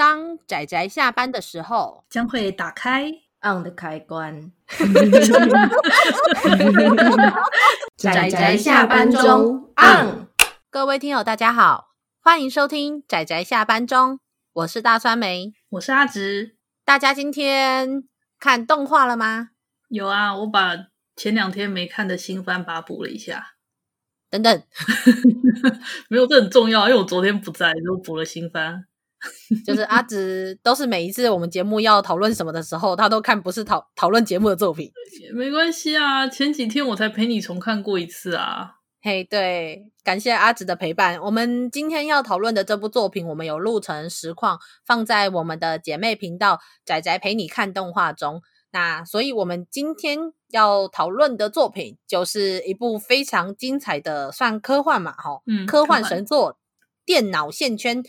当仔仔下班的时候，将会打开 on 的开关。仔仔下班中 on。各位听友，大家好，欢迎收听仔仔下班中，我是大酸梅，我是阿直。大家今天看动画了吗？有啊，我把前两天没看的新番把它补了一下。等等，没有，这很重要，因为我昨天不在，就补了新番。就是阿直都是每一次我们节目要讨论什么的时候，他都看不是讨讨论节目的作品。没关系啊，前几天我才陪你重看过一次啊。嘿，对，感谢阿直的陪伴。我们今天要讨论的这部作品，我们有录成实况，放在我们的姐妹频道“仔仔陪你看动画”中。那所以，我们今天要讨论的作品，就是一部非常精彩的，算科幻嘛，哈、嗯，科幻神作《电脑线圈》。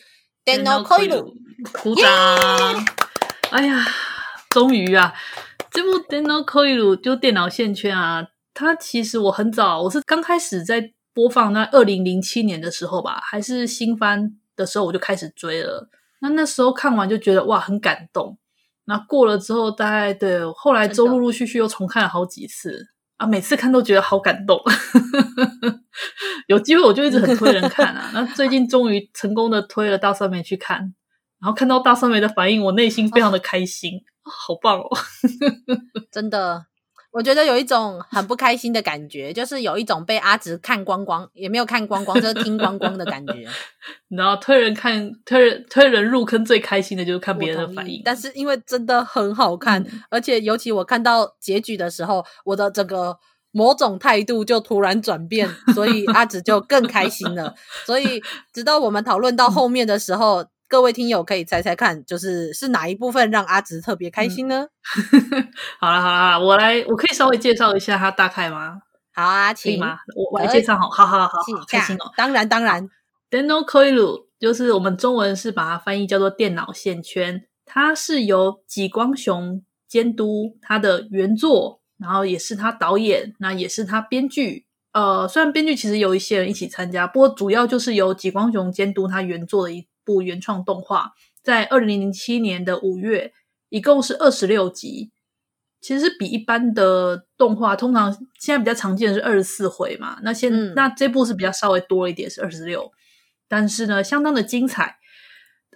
电脑コイル，鼓掌！哎呀，终于啊，这部电脑コイル就电脑线圈啊，它其实我很早，我是刚开始在播放那二零零七年的时候吧，还是新番的时候，我就开始追了。那那时候看完就觉得哇，很感动。那过了之后，大概对，后来周陆陆续续又重看了好几次 啊，每次看都觉得好感动。有机会我就一直很推人看啊，那最近终于成功的推了大酸梅去看，然后看到大酸梅的反应，我内心非常的开心，好棒哦！真的，我觉得有一种很不开心的感觉，就是有一种被阿直看光光，也没有看光光，就是听光光的感觉。然后推人看，推人推人入坑最开心的就是看别人的反应，但是因为真的很好看，嗯、而且尤其我看到结局的时候，我的整个。某种态度就突然转变，所以阿直就更开心了。所以直到我们讨论到后面的时候，嗯、各位听友可以猜猜看，就是是哪一部分让阿直特别开心呢？嗯、好了好了，我来，我可以稍微介绍一下它大概吗？好啊，请吗？我我来介绍好，好好好，好，开心哦。当然当然，电脑コイル就是我们中文是把它翻译叫做电脑线圈，它是由吉光雄监督它的原作。然后也是他导演，那也是他编剧。呃，虽然编剧其实有一些人一起参加，不过主要就是由吉光雄监督他原作的一 部原创动画，在二零零七年的五月，一共是二十六集。其实是比一般的动画通常现在比较常见的是二十四回嘛，那现、嗯、那这部是比较稍微多一点，是二十六，但是呢，相当的精彩。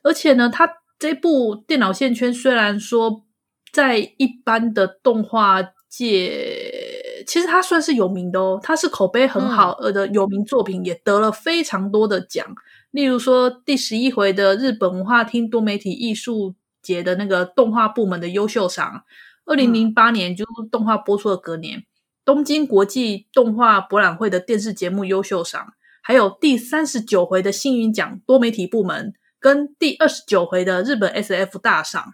而且呢，他这部电脑线圈虽然说在一般的动画。界其实他算是有名的哦，他是口碑很好的有名作品，嗯、也得了非常多的奖。例如说，第十一回的日本文化厅多媒体艺术节的那个动画部门的优秀赏，二零零八年就是动画播出的隔年，嗯、东京国际动画博览会的电视节目优秀赏，还有第三十九回的星云奖多媒体部门，跟第二十九回的日本 SF 大赏。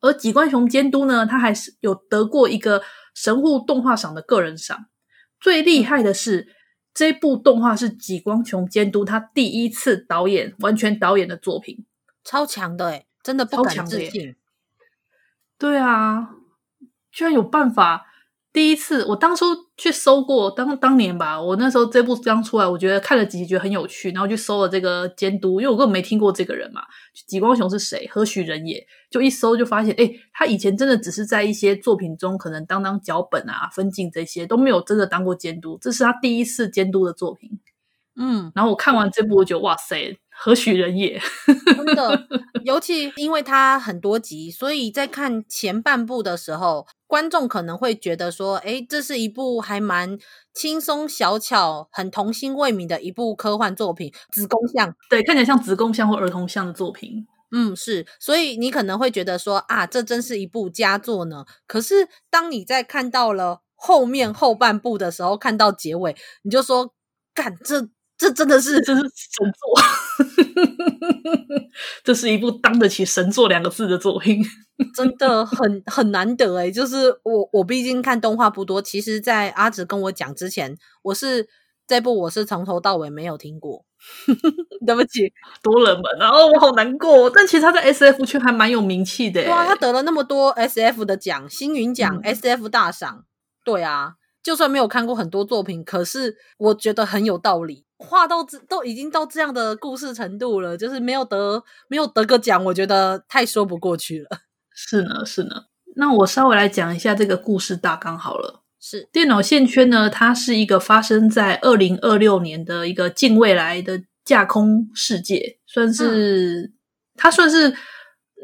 而吉光雄监督呢，他还是有得过一个神户动画赏的个人赏。最厉害的是，这部动画是吉光雄监督他第一次导演完全导演的作品，超强的诶，真的不敢置信。对啊，居然有办法。第一次，我当初去搜过，当当年吧，我那时候这部刚出来，我觉得看了几集觉得很有趣，然后去搜了这个监督，因为我根本没听过这个人嘛，吉光雄是谁？何许人也？就一搜就发现，诶，他以前真的只是在一些作品中可能当当脚本啊、分镜这些，都没有真的当过监督，这是他第一次监督的作品。嗯，然后我看完这部，我觉得哇塞，何许人也？真的，尤其因为他很多集，所以在看前半部的时候，观众可能会觉得说，诶，这是一部还蛮轻松小巧、很童心未泯的一部科幻作品，子宫像，对，看起来像子宫像或儿童像的作品。嗯，是，所以你可能会觉得说，啊，这真是一部佳作呢。可是当你在看到了后面后半部的时候，看到结尾，你就说，干这。这真的是，这是神作，这是一部当得起“神作”两个字的作品，真的很很难得诶，就是我我毕竟看动画不多，其实，在阿紫跟我讲之前，我是这部我是从头到尾没有听过，对不起，多冷门，然后我好难过。但其实他在 S F 圈还蛮有名气的，对啊，他得了那么多 S F 的奖，星云奖、嗯、S F 大赏，对啊。就算没有看过很多作品，可是我觉得很有道理。画到这都已经到这样的故事程度了，就是没有得没有得个奖，我觉得太说不过去了。是呢，是呢。那我稍微来讲一下这个故事大纲好了。是电脑线圈呢，它是一个发生在二零二六年的一个近未来的架空世界，算是、嗯、它算是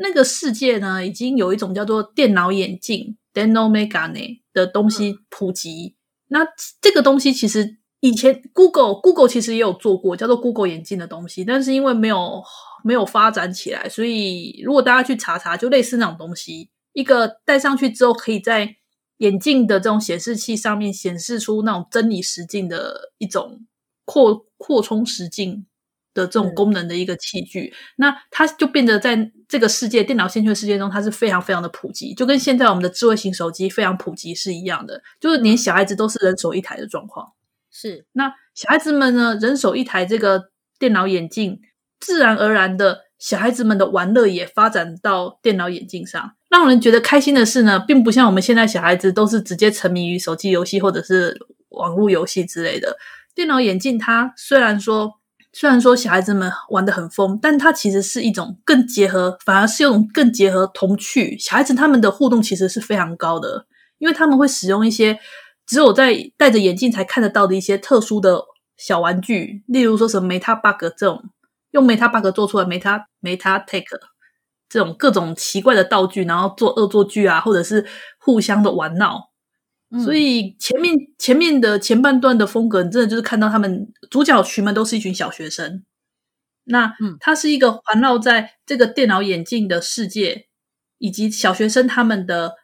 那个世界呢，已经有一种叫做电脑眼镜 denomegane 的东西普及。嗯、那这个东西其实以前 Google Google 其实也有做过叫做 Google 眼镜的东西，但是因为没有没有发展起来，所以如果大家去查查，就类似那种东西，一个戴上去之后可以在眼镜的这种显示器上面显示出那种真理实境的一种扩扩充实境的这种功能的一个器具，嗯、那它就变得在这个世界电脑线圈世界中，它是非常非常的普及，就跟现在我们的智慧型手机非常普及是一样的，就是连小孩子都是人手一台的状况。是，那小孩子们呢，人手一台这个电脑眼镜，自然而然的，小孩子们的玩乐也发展到电脑眼镜上。让人觉得开心的是呢，并不像我们现在小孩子都是直接沉迷于手机游戏或者是网络游戏之类的。电脑眼镜它虽然说虽然说小孩子们玩得很疯，但它其实是一种更结合，反而是用更结合童趣。小孩子他们的互动其实是非常高的，因为他们会使用一些只有在戴着眼镜才看得到的一些特殊的小玩具，例如说什么 Meta Bug 这种用 Meta Bug 做出来 Meta Meta Take。这种各种奇怪的道具，然后做恶作剧啊，或者是互相的玩闹，嗯、所以前面前面的前半段的风格，你真的就是看到他们主角群们都是一群小学生。那嗯，它是一个环绕在这个电脑眼镜的世界，以及小学生他们的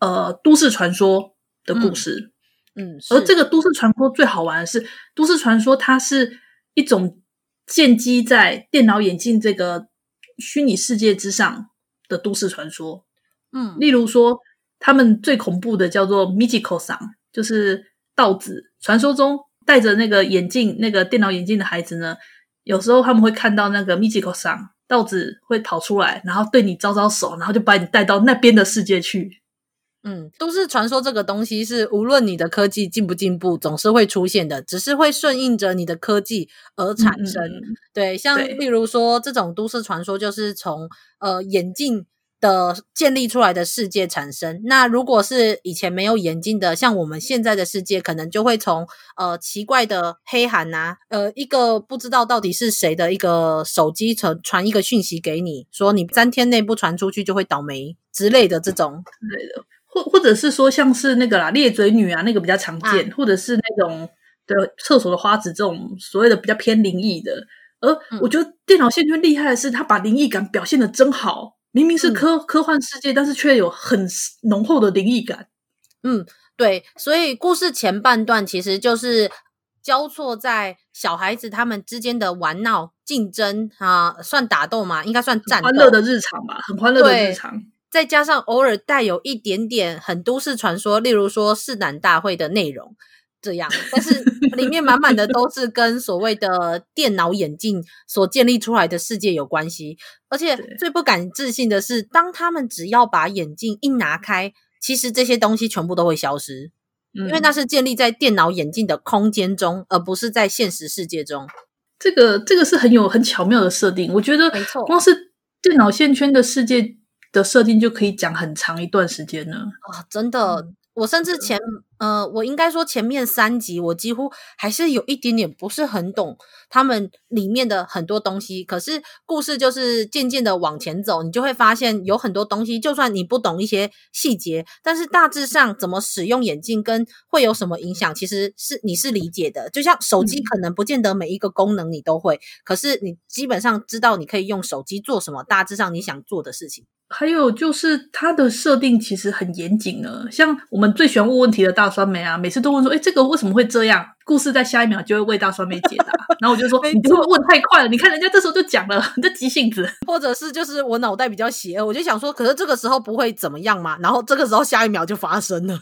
呃都市传说的故事。嗯，嗯，而这个都市传说最好玩的是，都市传说它是一种建基在电脑眼镜这个。虚拟世界之上的都市传说，嗯，例如说，他们最恐怖的叫做 Michiko-san，就是道子。传说中戴着那个眼镜、那个电脑眼镜的孩子呢，有时候他们会看到那个 Michiko-san，道子会跑出来，然后对你招招手，然后就把你带到那边的世界去。嗯，都市传说这个东西是无论你的科技进不进步，总是会出现的，只是会顺应着你的科技而产生。嗯、对，像例如说这种都市传说，就是从呃眼镜的建立出来的世界产生。那如果是以前没有眼镜的，像我们现在的世界，可能就会从呃奇怪的黑函啊，呃一个不知道到底是谁的一个手机传传一个讯息给你，说你三天内不传出去就会倒霉之类的这种之类的。或或者是说，像是那个啦，裂嘴女啊，那个比较常见，啊、或者是那种的厕所的花子这种所谓的比较偏灵异的。而我觉得电脑线圈厉害的是，它把灵异感表现的真好。明明是科、嗯、科幻世界，但是却有很浓厚的灵异感。嗯，对。所以故事前半段其实就是交错在小孩子他们之间的玩闹、竞争啊，算打斗嘛？应该算战斗。欢乐的日常吧，很欢乐的日常。再加上偶尔带有一点点很都市传说，例如说试胆大会的内容，这样，但是里面满满的都是跟所谓的电脑眼镜所建立出来的世界有关系。而且最不敢置信的是，当他们只要把眼镜一拿开，其实这些东西全部都会消失，因为那是建立在电脑眼镜的空间中，而不是在现实世界中。这个这个是很有很巧妙的设定，我觉得没错，光是电脑线圈的世界。的设定就可以讲很长一段时间呢。啊，真的。嗯我甚至前呃，我应该说前面三集，我几乎还是有一点点不是很懂他们里面的很多东西。可是故事就是渐渐的往前走，你就会发现有很多东西，就算你不懂一些细节，但是大致上怎么使用眼镜跟会有什么影响，其实是你是理解的。就像手机可能不见得每一个功能你都会，可是你基本上知道你可以用手机做什么，大致上你想做的事情。还有就是它的设定其实很严谨呢，像我们最喜欢问问题的大酸梅啊，每次都问说：“哎，这个为什么会这样？”故事在下一秒就会为大酸梅解答。然后我就说：“你这个问太快了，你看人家这时候就讲了，你这急性子。”或者是就是我脑袋比较邪恶，我就想说：“可是这个时候不会怎么样嘛？”然后这个时候下一秒就发生了，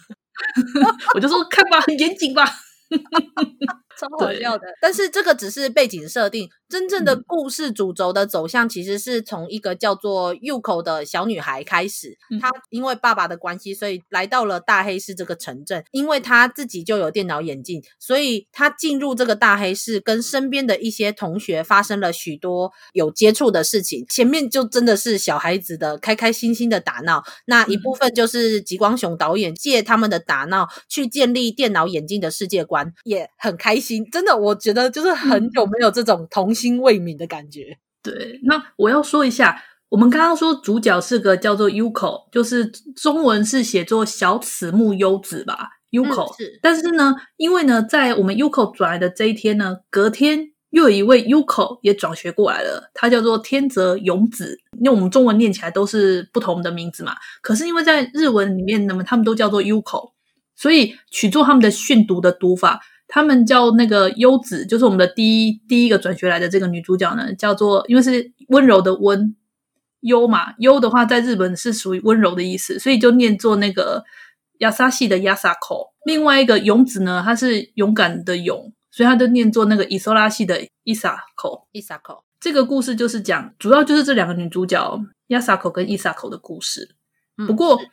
我就说：“看吧，很严谨吧。” 超好笑的。但是这个只是背景设定，真正的故事主轴的走向其实是从一个叫做 Yuko 的小女孩开始。她因为爸爸的关系，所以来到了大黑市这个城镇。因为她自己就有电脑眼镜，所以她进入这个大黑市，跟身边的一些同学发生了许多有接触的事情。前面就真的是小孩子的开开心心的打闹，那一部分就是吉光雄导演借他们的打闹去建立电脑眼镜的世界观，也很开心。真的，我觉得就是很久没有这种童心未泯的感觉。对，那我要说一下，我们刚刚说主角是个叫做 Yuko，就是中文是写作小此木优子吧，Yuko、嗯。是，但是呢，因为呢，在我们 Yuko 转来的这一天呢，隔天又有一位 Yuko 也转学过来了，他叫做天泽勇子。因为我们中文念起来都是不同的名字嘛，可是因为在日文里面，那么他们都叫做 Yuko，所以取作他们的训读的读法。他们叫那个优子，就是我们的第一第一个转学来的这个女主角呢，叫做因为是温柔的温优嘛，优的话在日本是属于温柔的意思，所以就念作那个亚萨系的亚萨口。另外一个勇子呢，她是勇敢的勇，所以她就念作那个伊索拉系的伊萨口。伊萨口这个故事就是讲，主要就是这两个女主角亚萨口跟伊萨口的故事。不过。嗯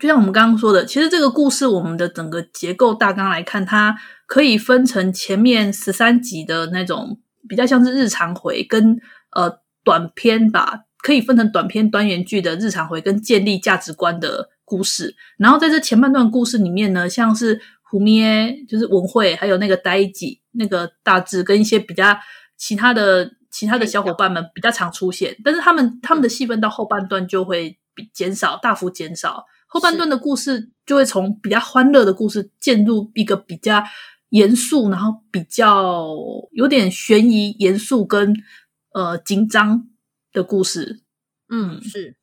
就像我们刚刚说的，其实这个故事，我们的整个结构大纲来看，它可以分成前面十三集的那种比较像是日常回，跟呃短篇吧，可以分成短篇单元剧的日常回，跟建立价值观的故事。然后在这前半段故事里面呢，像是胡咩，就是文慧，还有那个呆吉，那个大志，跟一些比较其他的其他的小伙伴们比较常出现，但是他们他们的戏份到后半段就会比减少，大幅减少。后半段的故事就会从比较欢乐的故事进入一个比较严肃，然后比较有点悬疑、严肃跟呃紧张的故事。嗯，是，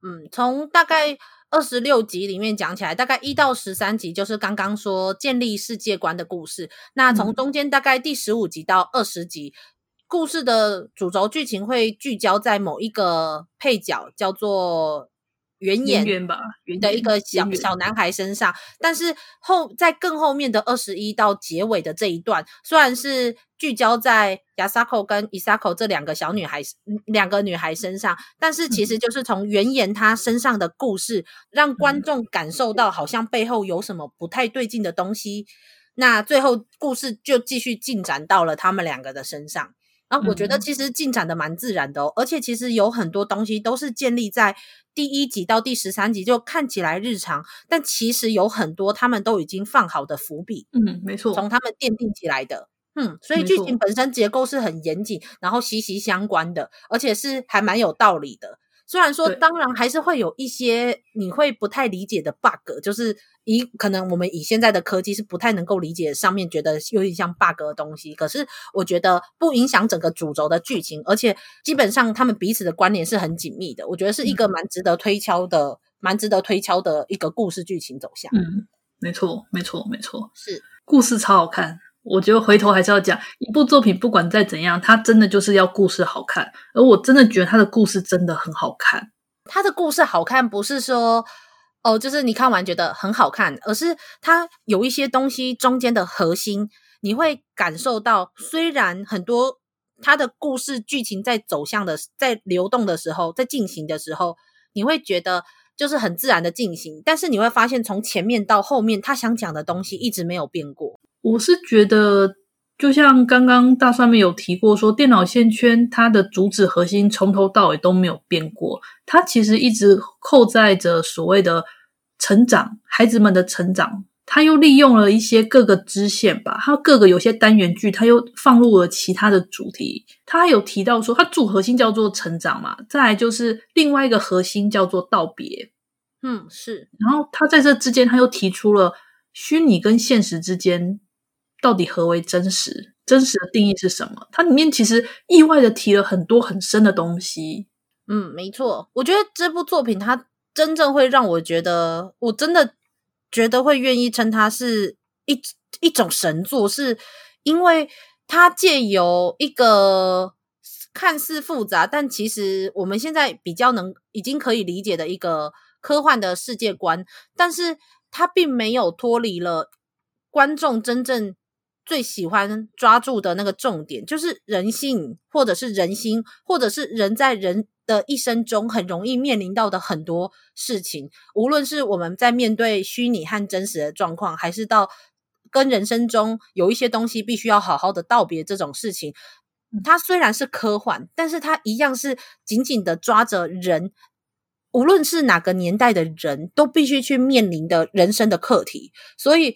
嗯，从大概二十六集里面讲起来，大概一到十三集就是刚刚说建立世界观的故事。那从中间大概第十五集到二十集，嗯，故事的主轴剧情会聚焦在某一个配角，叫做。原演吧，的一个小小男孩身上，但是后在更后面的二十一到结尾的这一段，虽然是聚焦在亚萨口跟伊萨口这两个小女孩两个女孩身上，但是其实就是从圆眼她身上的故事，让观众感受到好像背后有什么不太对劲的东西。那最后故事就继续进展到了他们两个的身上。然后我觉得其实进展的蛮自然的哦，而且其实有很多东西都是建立在第一集到第十三集就看起来日常，但其实有很多他们都已经放好的伏笔。嗯，没错，从他们奠定起来的。嗯，所以剧情本身结构是很严谨，然后息息相关的，而且是还蛮有道理的。虽然说，当然还是会有一些你会不太理解的 bug，就是以可能我们以现在的科技是不太能够理解上面觉得有点像 bug 的东西。可是我觉得不影响整个主轴的剧情，而且基本上他们彼此的关联是很紧密的。我觉得是一个蛮值得推敲的、嗯、蛮值得推敲的一个故事剧情走向。嗯，没错，没错，没错，是故事超好看。我觉得回头还是要讲一部作品，不管再怎样，它真的就是要故事好看。而我真的觉得它的故事真的很好看。它的故事好看，不是说哦，就是你看完觉得很好看，而是它有一些东西中间的核心，你会感受到，虽然很多它的故事剧情在走向的、在流动的时候，在进行的时候，你会觉得就是很自然的进行，但是你会发现，从前面到后面，他想讲的东西一直没有变过。我是觉得，就像刚刚大上面有提过说，说电脑线圈它的主旨核心从头到尾都没有变过，它其实一直扣在着所谓的成长，孩子们的成长。它又利用了一些各个支线吧，它各个有些单元剧，它又放入了其他的主题。它还有提到说，它主核心叫做成长嘛，再来就是另外一个核心叫做道别。嗯，是。然后他在这之间，他又提出了虚拟跟现实之间。到底何为真实？真实的定义是什么？它里面其实意外的提了很多很深的东西。嗯，没错。我觉得这部作品它真正会让我觉得，我真的觉得会愿意称它是一一种神作，是因为它借由一个看似复杂，但其实我们现在比较能已经可以理解的一个科幻的世界观，但是它并没有脱离了观众真正。最喜欢抓住的那个重点，就是人性，或者是人心，或者是人在人的一生中很容易面临到的很多事情。无论是我们在面对虚拟和真实的状况，还是到跟人生中有一些东西必须要好好的道别这种事情，它虽然是科幻，但是它一样是紧紧的抓着人，无论是哪个年代的人都必须去面临的人生的课题。所以。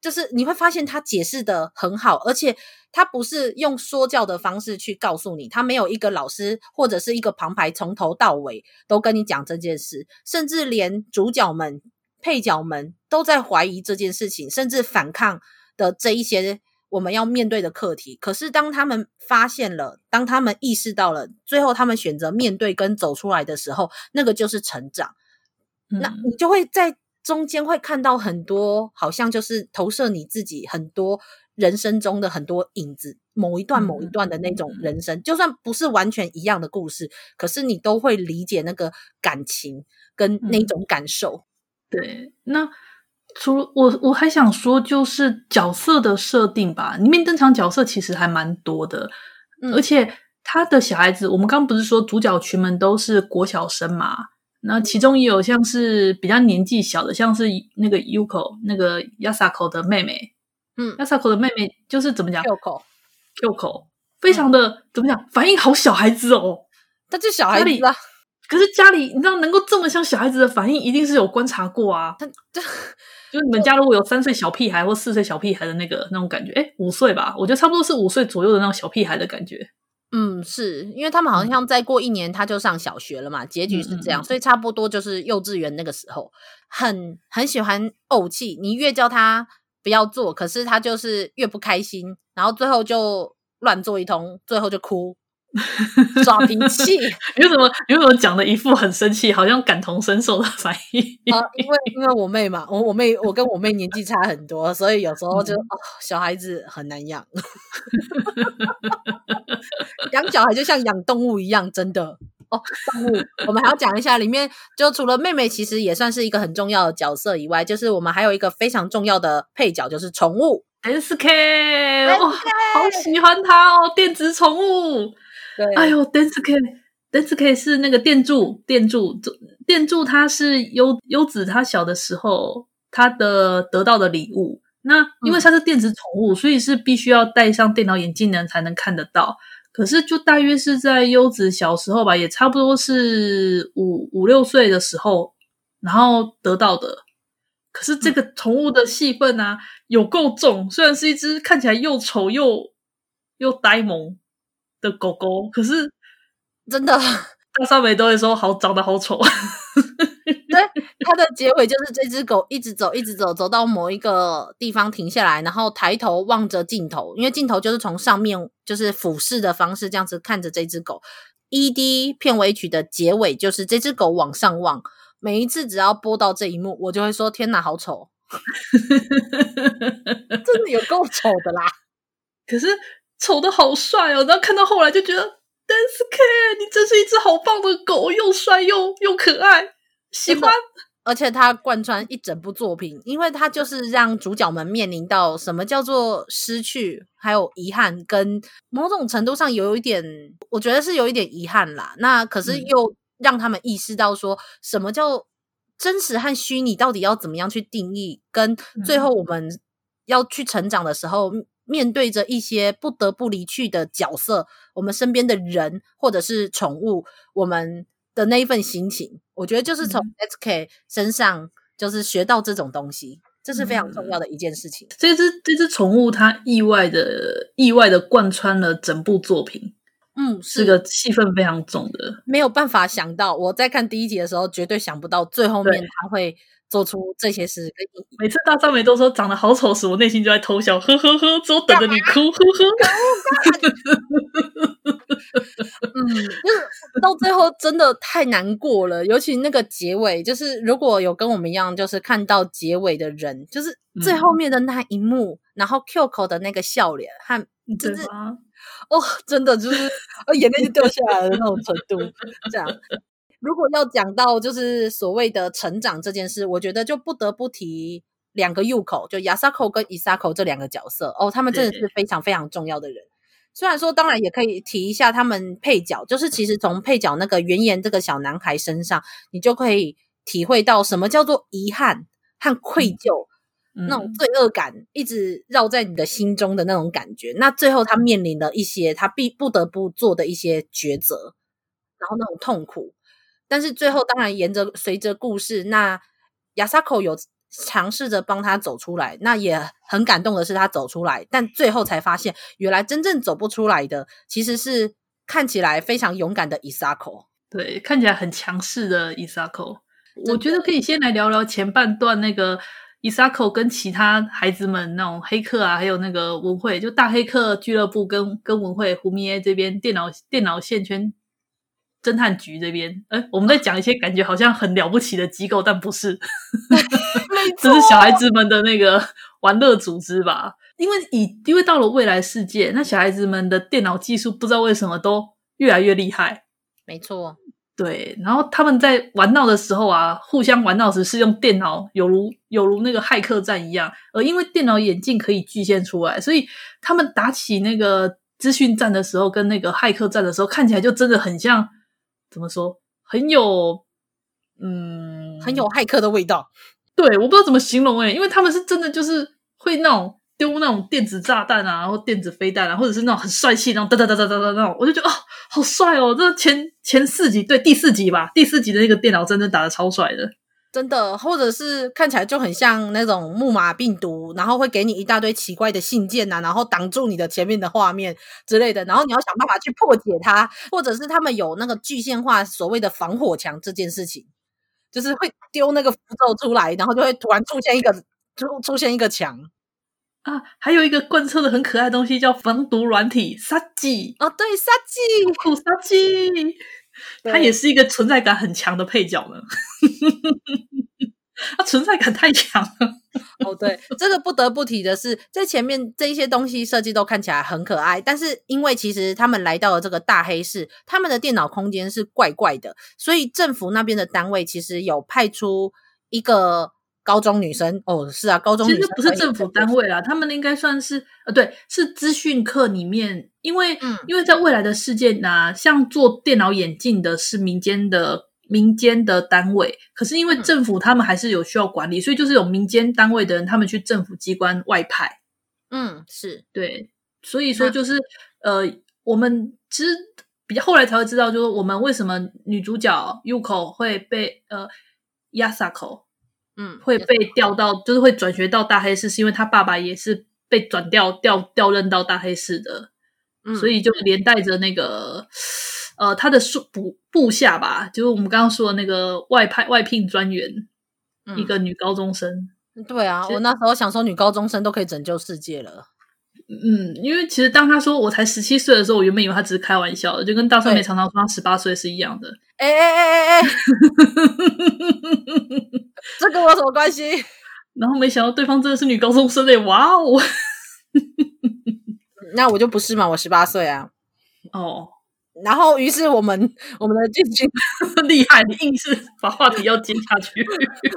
嗯就是你会发现他解释的很好，而且他不是用说教的方式去告诉你，他没有一个老师或者是一个旁白从头到尾都跟你讲这件事，甚至连主角们、配角们都在怀疑这件事情，甚至反抗的这一些我们要面对的课题。可是当他们发现了，当他们意识到了，最后他们选择面对跟走出来的时候，那个就是成长。嗯、那你就会在。中间会看到很多，好像就是投射你自己很多人生中的很多影子，某一段某一段的那种人生，就算不是完全一样的故事，可是你都会理解那个感情跟那种感受。对，那除了我，我还想说，就是角色的设定吧，里面登场角色其实还蛮多的，嗯，而且他的小孩子，我们刚刚不是说主角群们都是国小生嘛？那其中也有像是比较年纪小的，像是那个 Yuko 那个 Yasako 的妹妹，嗯，Yasako 的妹妹就是怎么讲？Kyoko，Kyoko，非常的、嗯、怎么讲？反应好小孩子哦，他就小孩子啊。可是家里你知道能够这么像小孩子的反应，一定是有观察过啊。他就就是你们家如果有三岁小屁孩或四岁小屁孩的那个那种感觉，哎，五岁吧，我觉得差不多是五岁左右的那种小屁孩的感觉。嗯，是因为他们好像再过一年他就上小学了嘛，结局是这样，所以差不多就是幼稚园那个时候，很很喜欢怄气，你越叫他不要做，可是他就是越不开心，然后最后就乱做一通，最后就哭。耍脾气，你为什么？你为什么讲的一副很生气，好像感同身受的反应？啊，因为因为我妹嘛，我我妹我跟我妹年纪差很多，所以有时候就、嗯哦、小孩子很难养，养小孩就像养动物一样，真的哦。动物，我们还要讲一下，里面就除了妹妹，其实也算是一个很重要的角色以外，就是我们还有一个非常重要的配角，就是宠物 Densuke，哇，好喜欢它哦，电子宠物。对哎呦，Dancekey，Dancekey 是那个电柱，电柱，电柱他是优优子，他小的时候他的得到的礼物。那因为它是电子宠物，嗯、所以是必须要戴上电脑眼镜的人才能看得到。可是就大约是在优子小时候吧，也差不多是五五六岁的时候，然后得到的。可是这个宠物的戏份啊，有够重，虽然是一只看起来又丑又又呆萌。的狗狗，可是真的，大少美都会说好长得好丑。对，它的结尾就是这只狗一直走，一直走，走到某一个地方停下来，然后抬头望着镜头，因为镜头就是从上面就是俯视的方式这样子看着这只狗。ED 片尾曲的结尾就是这只狗往上望，每一次只要播到这一幕，我就会说天哪，好丑，真的有够丑的啦。可是。丑的好帅哦！然后看到后来就觉得，Densuke，你真是一只好棒的狗，又帅又又可爱，喜欢。而且它贯穿一整部作品，因为它就是让主角们面临到什么叫做失去，还有遗憾，跟某种程度上有一点，我觉得是有一点遗憾啦。那可是又让他们意识到说什么叫真实和虚拟，到底要怎么样去定义，跟最后我们要去成长的时候。面对着一些不得不离去的角色，我们身边的人或者是宠物，我们的那一份心情，我觉得就是从 SK 身上就是学到这种东西，这是非常重要的一件事情。这只这只宠物它意外的意外的贯穿了整部作品，嗯，是个戏份非常重的，没有办法想到，我在看第一集的时候绝对想不到最后面它会。做出这些事，每次大张美都说长得好丑时，我内心就在偷笑，呵呵呵，只有等着你哭，呵呵。嗯，就是到最后真的太难过了，尤其那个结尾，就是如果有跟我们一样，就是看到结尾的人，就是最后面的那一幕，嗯、然后 Kyoko 的那个笑脸和，就是哦，真的就是眼泪就掉下来的那种程度，这样。如果要讲到就是所谓的成长这件事，我觉得就不得不提两个 Yuko，就 Yasako 跟 Isako 这两个角色哦，他们真的是非常非常重要的人。虽然说，当然也可以提一下他们配角，就是其实从配角那个原岩这个小男孩身上，你就可以体会到什么叫做遗憾和愧疚，嗯、那种罪恶感一直绕在你的心中的那种感觉。那最后他面临了一些他必不得不做的一些抉择，然后那种痛苦。但是最后当然沿着随着故事，那 Yasako 有。尝试着帮他走出来，那也很感动的是他走出来，但最后才发现，原来真正走不出来的其实是看起来非常勇敢的 Isako。对，看起来很强势的 Isako。我觉得可以先来聊聊前半段那个 Isako 跟其他孩子们那种黑客啊，还有那个文慧，就大黑客俱乐部跟跟文慧胡咪耶这边电脑电脑线圈。侦探局这边，哎，我们在讲一些感觉好像很了不起的机构，但不是，这是小孩子们的那个玩乐组织吧？因为以因为到了未来世界，那小孩子们的电脑技术不知道为什么都越来越厉害。没错，对。然后他们在玩闹的时候啊，互相玩闹时是用电脑，有如有如那个骇客战一样。而因为电脑眼镜可以具现出来，所以他们打起那个资讯战的时候，跟那个骇客战的时候，看起来就真的很像。怎么说？很有，嗯，很有骇客的味道。对，我不知道怎么形容诶，因为他们是真的就是会那种丢那种电子炸弹啊，然后电子飞弹啊，或者是那种很帅气那种哒哒哒哒哒哒那种，我就觉得哦，好帅哦！这前前四集，对，第四集吧，第四集的那个电脑真的打的超帅的。真的，或者是看起来就很像那种木马病毒，然后会给你一大堆奇怪的信件呐，然后挡住你的前面的画面之类的，然后你要想办法去破解它，或者是他们有那个具现化所谓的防火墙这件事情，就是会丢那个符咒出来，然后就会突然出现一个出出现一个墙。啊，还有一个贯彻的很可爱的东西叫防毒软体杀鸡哦，对，杀鸡苦杀鸡。他也是一个存在感很强的配角呢，他存在感太强了。哦，对，这个不得不提的是，在前面这一些东西设计都看起来很可爱，但是因为其实他们来到了这个大黑市，他们的电脑空间是怪怪的，所以政府那边的单位其实有派出一个。高中女生哦，是啊，高中女生其实不是政府单位啦，他们应该算是呃，对，是资讯课里面，因为、嗯、因为在未来的世界呢、啊，像做电脑眼镜的是民间的民间的单位，可是因为政府他们还是有需要管理，嗯、所以就是有民间单位的人，他们去政府机关外派。嗯，是对，所以说就是、嗯、呃，我们其实比较后来才会知道，就是我们为什么女主角 Yuko 会被呃 Yasako。嗯，会被调到，就是会转学到大黑市，是因为他爸爸也是被转调调调任到大黑市的，嗯，所以就连带着那个呃他的属部部下吧，就是我们刚刚说的那个外派外聘专员，嗯，一个女高中生。对啊，我那时候想说女高中生都可以拯救世界了。嗯，因为其实当他说我才十七岁的时候，我原本以为他只是开玩笑的，就跟大帅妹常常说他十八岁是一样的。哎哎哎哎哎，这跟我有什么关系？然后没想到对方真的是女高中生嘞！哇哦，那我就不是嘛，我十八岁啊。哦。然后，于是我们我们的剧情厉害，你硬是把话题要接下去，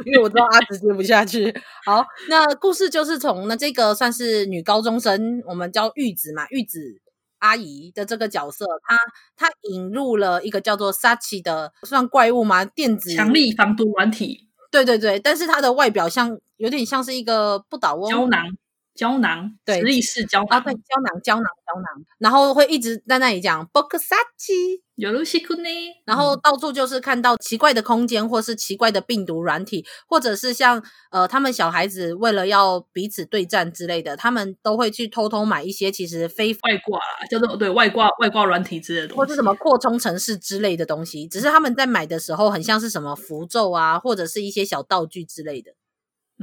因为我知道阿紫接不下去。好，那故事就是从那这个算是女高中生，我们叫玉子嘛，玉子阿姨的这个角色，她她引入了一个叫做 Sachi 的算怪物吗？电子强力防毒软体。对对对，但是它的外表像有点像是一个不倒翁胶囊。胶囊，对，直立式胶囊。啊，对，胶囊，胶囊，胶囊，然后会一直在那里讲 bokusachi，有路西库呢，然后到处就是看到奇怪的空间，或是奇怪的病毒软体，或者是像呃，他们小孩子为了要彼此对战之类的，他们都会去偷偷买一些其实非外挂，叫做对外挂外挂软体之类的东西，或是什么扩充城市之类的东西，只是他们在买的时候很像是什么符咒啊，或者是一些小道具之类的。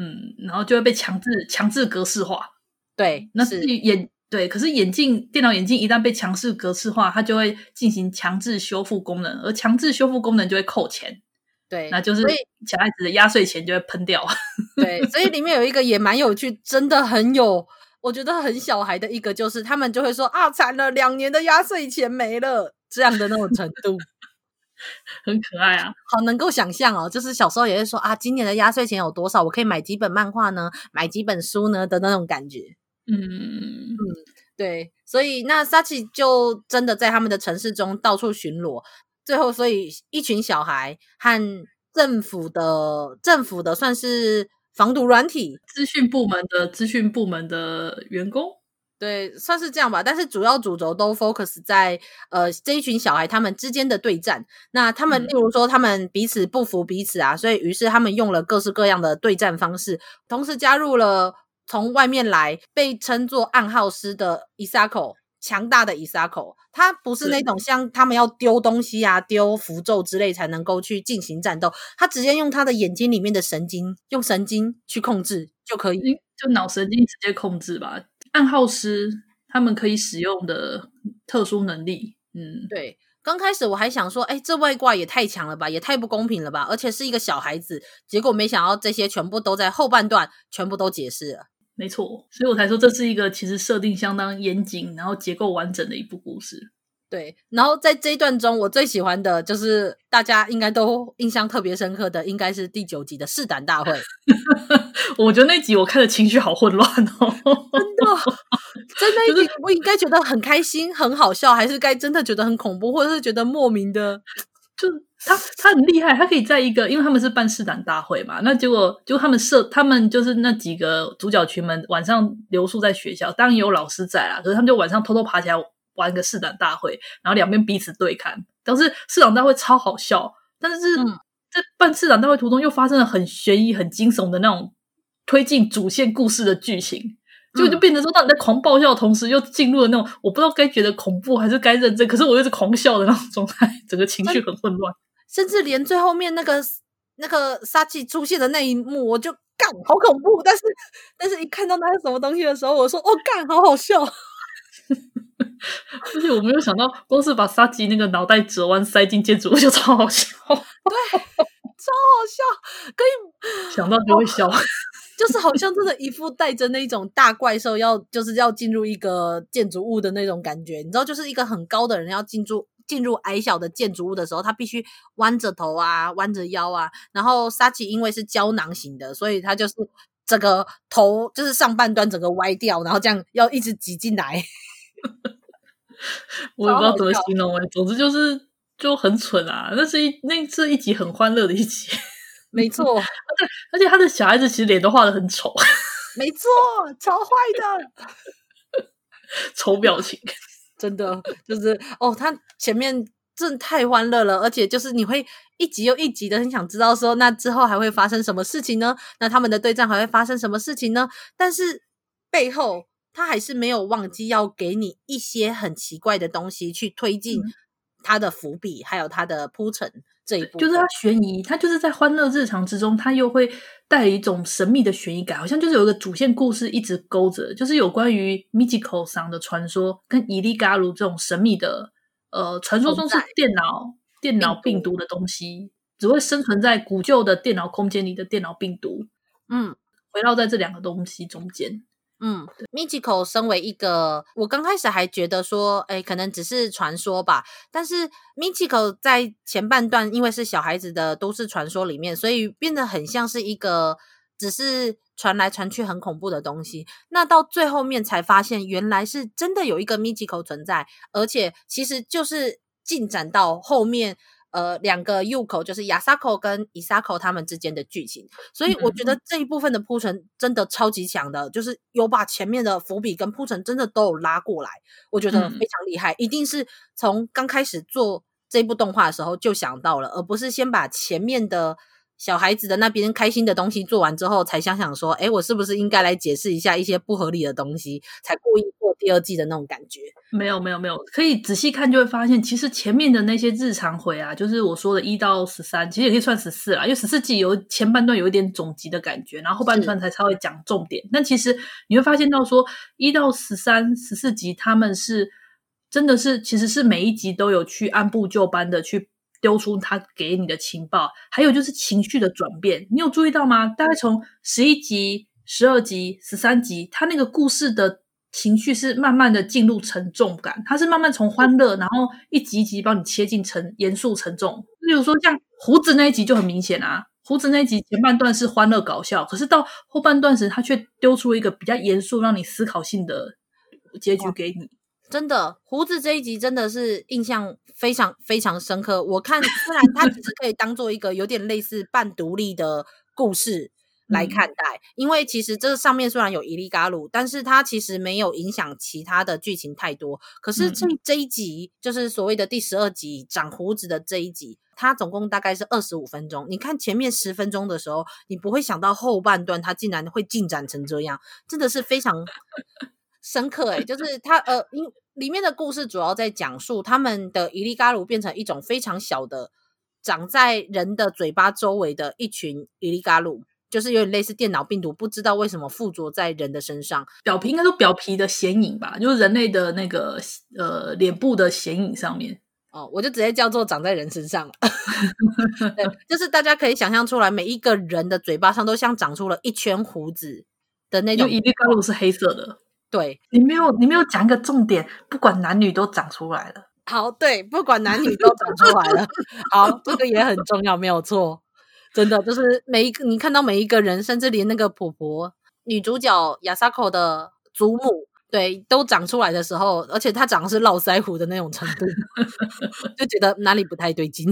嗯，然后就会被强制强制格式化，对，那是眼对，可是眼镜电脑眼镜一旦被强制格式化，它就会进行强制修复功能，而强制修复功能就会扣钱，对，那就是小孩子的压岁钱就会喷掉，对，所以里面有一个也蛮有趣，真的很有，我觉得很小孩的一个，就是他们就会说啊，惨了，两年的压岁钱没了，这样的那种程度。很可爱啊，好能够想象哦。就是小时候也会说啊，今年的压岁钱有多少？我可以买几本漫画呢？买几本书呢？的那种感觉。嗯嗯，对。所以那萨奇就真的在他们的城市中到处巡逻。最后，所以一群小孩和政府的政府的算是防毒软体资讯部门的资讯部门的员工。对，算是这样吧，但是主要主轴都 focus 在呃这一群小孩他们之间的对战。那他们例如说他们彼此不服彼此啊，所以于是他们用了各式各样的对战方式，同时加入了从外面来被称作暗号师的伊萨口，强大的伊萨口。他不是那种像他们要丢东西啊、丢符咒之类才能够去进行战斗，他直接用他的眼睛里面的神经，用神经去控制就可以，就脑神经直接控制吧。暗号师他们可以使用的特殊能力，嗯，对。刚开始我还想说，哎，这外挂也太强了吧，也太不公平了吧，而且是一个小孩子。结果没想到这些全部都在后半段全部都解释了。没错，所以我才说这是一个其实设定相当严谨，然后结构完整的一部故事。对，然后在这一段中，我最喜欢的就是大家应该都印象特别深刻的，应该是第九集的试胆大会。我觉得那集我看的情绪好混乱哦，真的，在那一集我应该觉得很开心、很好笑，还是该真的觉得很恐怖，或者是觉得莫名的？就他他很厉害，他可以在一个，因为他们是办试胆大会嘛，那结果就他们设，他们就是那几个主角群们晚上留宿在学校，当然有老师在啊，可是他们就晚上偷偷爬起来。玩个市长大会，然后两边彼此对看，当时市长大会超好笑，但是在办市长大会途中又发生了很悬疑、很惊悚的那种推进主线故事的剧情，就就变成说，当你在狂爆笑的同时，又进入了那种我不知道该觉得恐怖还是该认真，可是我又是狂笑的那种状态，整个情绪很混乱，甚至连最后面那个那个杀气出现的那一幕，我就干好恐怖，但是但是一看到那是什么东西的时候，我说哦干好好笑。而且我没有想到，光是把沙吉那个脑袋折弯塞进建筑物就超好笑，对，超好笑，可以想到就会笑，就是好像真的，一副带着那种大怪兽要就是要进入一个建筑物的那种感觉，你知道，就是一个很高的人要进入进入矮小的建筑物的时候，他必须弯着头啊，弯着腰啊，然后沙琪因为是胶囊型的，所以他就是整个头就是上半端整个歪掉，然后这样要一直挤进来。我也不知道怎么形容哎，总之就是就很蠢啊！那是一那是一集很欢乐的一集，没错。而且而且他的小孩子其实脸都画的很丑，没错，超坏的，丑表情，真的就是哦，他前面真的太欢乐了，而且就是你会一集又一集的很想知道说，那之后还会发生什么事情呢？那他们的对战还会发生什么事情呢？但是背后。他还是没有忘记要给你一些很奇怪的东西去推进他的伏笔，嗯、还有他的铺陈这一步。就是他悬疑，他就是在欢乐日常之中，他又会带一种神秘的悬疑感，好像就是有一个主线故事一直勾着，就是有关于 Michiko 桑的传说跟伊利嘎鲁这种神秘的呃传说中是电脑电脑病毒的东西，只会生存在古旧的电脑空间里的电脑病毒，嗯，围绕在这两个东西中间。嗯，Michiko 身为一个，我刚开始还觉得说，诶，可能只是传说吧。但是 Michiko 在前半段，因为是小孩子的都市传说里面，所以变得很像是一个只是传来传去很恐怖的东西。那到最后面才发现，原来是真的有一个 Michiko 存在，而且其实就是进展到后面。呃，两个 Yuko 就是 Yasako 跟伊萨口他们之间的剧情，所以我觉得这一部分的铺陈真的超级强的，就是有把前面的伏笔跟铺陈真的都有拉过来，我觉得非常厉害，一定是从刚开始做这部动画的时候就想到了，而不是先把前面的。小孩子的那边开心的东西做完之后，才想想说，哎，我是不是应该来解释一下一些不合理的东西，才故意做第二季的那种感觉？没有，没有，没有，可以仔细看就会发现，其实前面的那些日常回啊，就是我说的一到十三，其实也可以算十四啦，因为十四季有前半段有一点总集的感觉，然后后半段才稍微讲重点。但其实你会发现到说，一到十三、十四集他们是真的是，其实是每一集都有去按部就班的去。丢出他给你的情报，还有就是情绪的转变，你有注意到吗？大概从十一集、十二集、十三集，他那个故事的情绪是慢慢的进入沉重感，他是慢慢从欢乐，然后一集一集帮你切进沉严肃沉重。例如说像胡子那一集就很明显啊，胡子那一集前半段是欢乐搞笑，可是到后半段时，他却丢出一个比较严肃、让你思考性的结局给你。真的，胡子这一集真的是印象非常非常深刻。我看虽然它只是可以当做一个有点类似半独立的故事。来看待，因为其实这上面虽然有伊利嘎鲁，但是它其实没有影响其他的剧情太多。可是这这一集就是所谓的第十二集长胡子的这一集，它总共大概是二十五分钟。你看前面十分钟的时候，你不会想到后半段它竟然会进展成这样，真的是非常深刻诶，就是他呃，因里面的故事主要在讲述他们的伊利嘎鲁变成一种非常小的长在人的嘴巴周围的一群伊利嘎鲁。就是有点类似电脑病毒，不知道为什么附着在人的身上，表皮应该说表皮的显影吧，就是人类的那个呃脸部的显影上面。哦，我就直接叫做长在人身上了。对，就是大家可以想象出来，每一个人的嘴巴上都像长出了一圈胡子的那种。伊利嘎鲁是黑色的。对，你没有你没有讲一个重点，不管男女都长出来了。好，对，不管男女都长出来了。好，这个也很重要，没有错。真的就是每一个你看到每一个人，甚至连那个婆婆女主角亚萨口的祖母，对，都长出来的时候，而且她长的是络腮胡的那种程度，就觉得哪里不太对劲。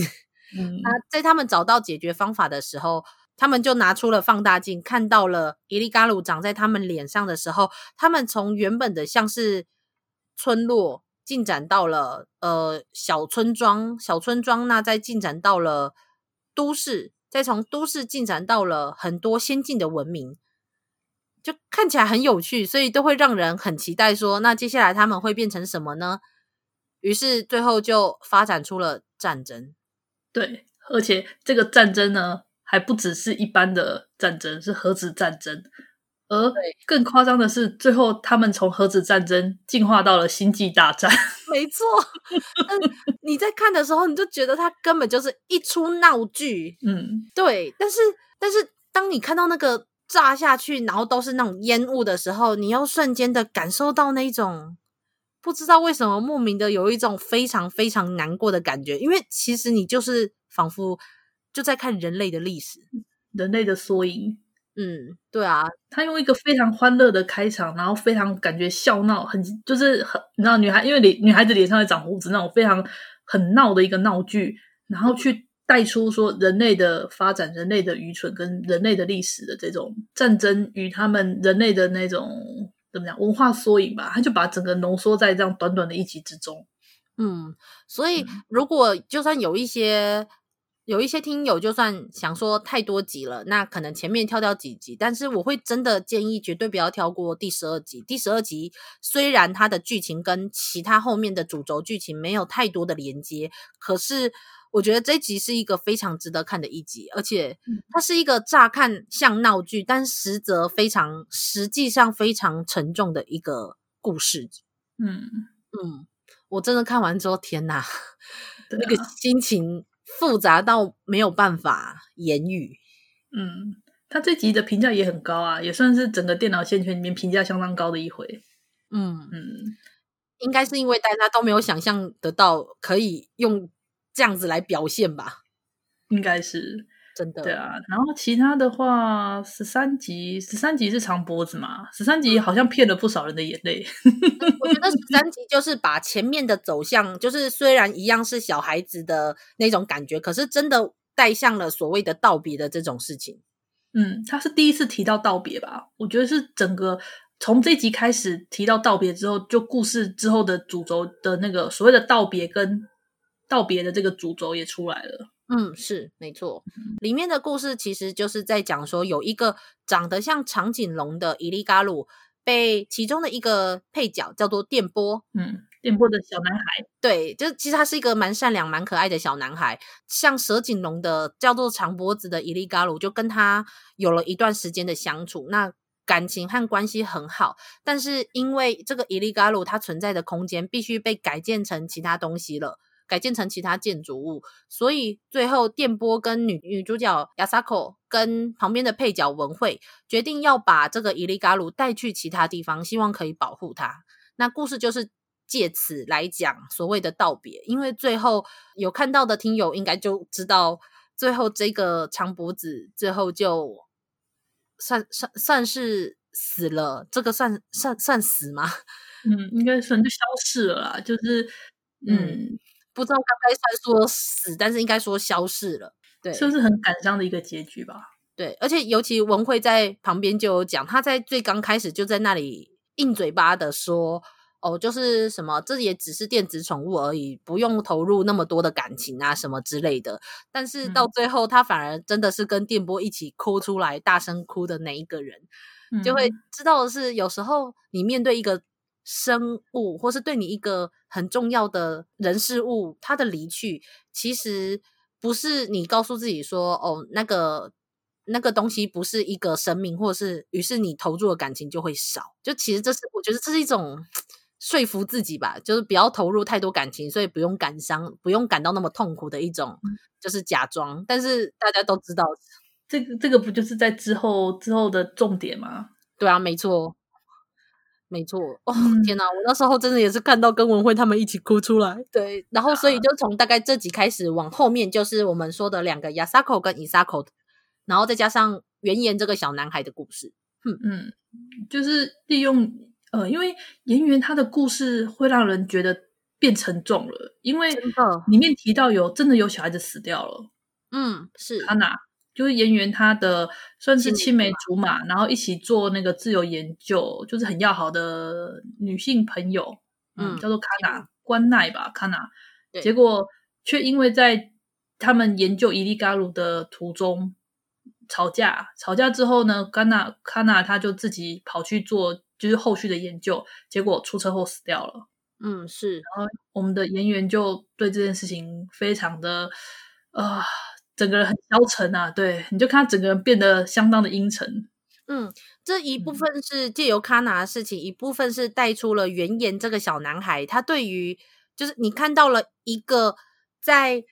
嗯，那在他们找到解决方法的时候，他们就拿出了放大镜，看到了伊利嘎鲁长在他们脸上的时候，他们从原本的像是村落进展到了呃小村庄，小村庄，那再进展到了都市。再从都市进展到了很多先进的文明，就看起来很有趣，所以都会让人很期待说，那接下来他们会变成什么呢？于是最后就发展出了战争。对，而且这个战争呢，还不只是一般的战争，是核子战争。而更夸张的是，最后他们从核子战争进化到了星际大战。没错，但你在看的时候，你就觉得它根本就是一出闹剧。嗯，对。但是，但是当你看到那个炸下去，然后都是那种烟雾的时候，你又瞬间的感受到那种不知道为什么莫名的有一种非常非常难过的感觉，因为其实你就是仿佛就在看人类的历史，人类的缩影。嗯，对啊，他用一个非常欢乐的开场，然后非常感觉笑闹，很就是很，你知道女孩因为脸女孩子脸上会长胡子那种非常很闹的一个闹剧，然后去带出说人类的发展、人类的愚蠢跟人类的历史的这种战争与他们人类的那种怎么讲文化缩影吧，他就把整个浓缩在这样短短的一集之中。嗯，所以如果就算有一些。有一些听友就算想说太多集了，那可能前面跳掉几集，但是我会真的建议绝对不要跳过第十二集。第十二集虽然它的剧情跟其他后面的主轴剧情没有太多的连接，可是我觉得这集是一个非常值得看的一集，而且它是一个乍看像闹剧，但实则非常实际上非常沉重的一个故事。嗯嗯，我真的看完之后，天哪，那个心情。复杂到没有办法言语。嗯，他这集的评价也很高啊，也算是整个电脑线圈里面评价相当高的一回。嗯嗯，应该是因为大家都没有想象得到可以用这样子来表现吧？应该是。真的对啊，然后其他的话，十三集，十三集是长脖子嘛？十三集好像骗了不少人的眼泪。我觉得十三集就是把前面的走向，就是虽然一样是小孩子的那种感觉，可是真的带向了所谓的道别的这种事情。嗯，他是第一次提到道别吧？我觉得是整个从这集开始提到道别之后，就故事之后的主轴的那个所谓的道别跟道别的这个主轴也出来了。嗯，是没错。里面的故事其实就是在讲说，有一个长得像长颈龙的伊利嘎鲁，被其中的一个配角叫做电波，嗯，电波的小男孩，对，就其实他是一个蛮善良、蛮可爱的小男孩。像蛇颈龙的叫做长脖子的伊利嘎鲁，就跟他有了一段时间的相处，那感情和关系很好。但是因为这个伊利嘎鲁它存在的空间必须被改建成其他东西了。改建成其他建筑物，所以最后电波跟女女主角 Yasako 跟旁边的配角文慧决定要把这个伊利嘎鲁带去其他地方，希望可以保护他。那故事就是借此来讲所谓的道别，因为最后有看到的听友应该就知道，最后这个长脖子最后就算算算是死了，这个算算算死吗？嗯，应该算就消失了啦，就是嗯，嗯，不知道该不该算说死，但是应该说消逝了，对，是不是很感伤的一个结局吧？对，而且尤其文慧在旁边就有讲，他在最刚开始就在那里硬嘴巴的说，哦，就是什么，这也只是电子宠物而已，不用投入那么多的感情啊，什么之类的。但是到最后，他反而真的是跟电波一起哭出来，大声哭的那一个人，嗯、就会知道的是，有时候你面对一个。生物，或是对你一个很重要的人事物，他的离去，其实不是你告诉自己说，哦，那个那个东西不是一个生命，或是于是你投入的感情就会少。就其实这是，我觉得这是一种 说服自己吧，就是不要投入太多感情，所以不用感伤，不用感到那么痛苦的一种，就是假装。但是大家都知道，这个这个不就是在之后之后的重点吗？对啊，没错。没错，哦 天哪！我那时候真的也是看到跟文慧他们一起哭出来。对，然后所以就从大概这集开始往后面，就是我们说的两个 Yasako 跟 Isako，然后再加上原研这个小男孩的故事。嗯嗯，就是利用呃，因为原研他的故事会让人觉得变沉重了，因为里面提到有真的有小孩子死掉了。嗯，是他哪？就是演员他的算是青梅竹马，然后一起做那个自由研究，就是很要好的女性朋友，嗯，嗯叫做卡娜关奈吧，卡娜。结果却因为在他们研究伊利嘎鲁的途中吵架，吵架之后呢，卡娜卡娜他就自己跑去做就是后续的研究，结果出车祸死掉了。嗯，是。然后我们的演员就对这件事情非常的啊。呃整个人很消沉啊，对，你就看他整个人变得相当的阴沉。嗯，这一部分是借由卡娜的事情，嗯、一部分是带出了原研这个小男孩，他对于就是你看到了一个在。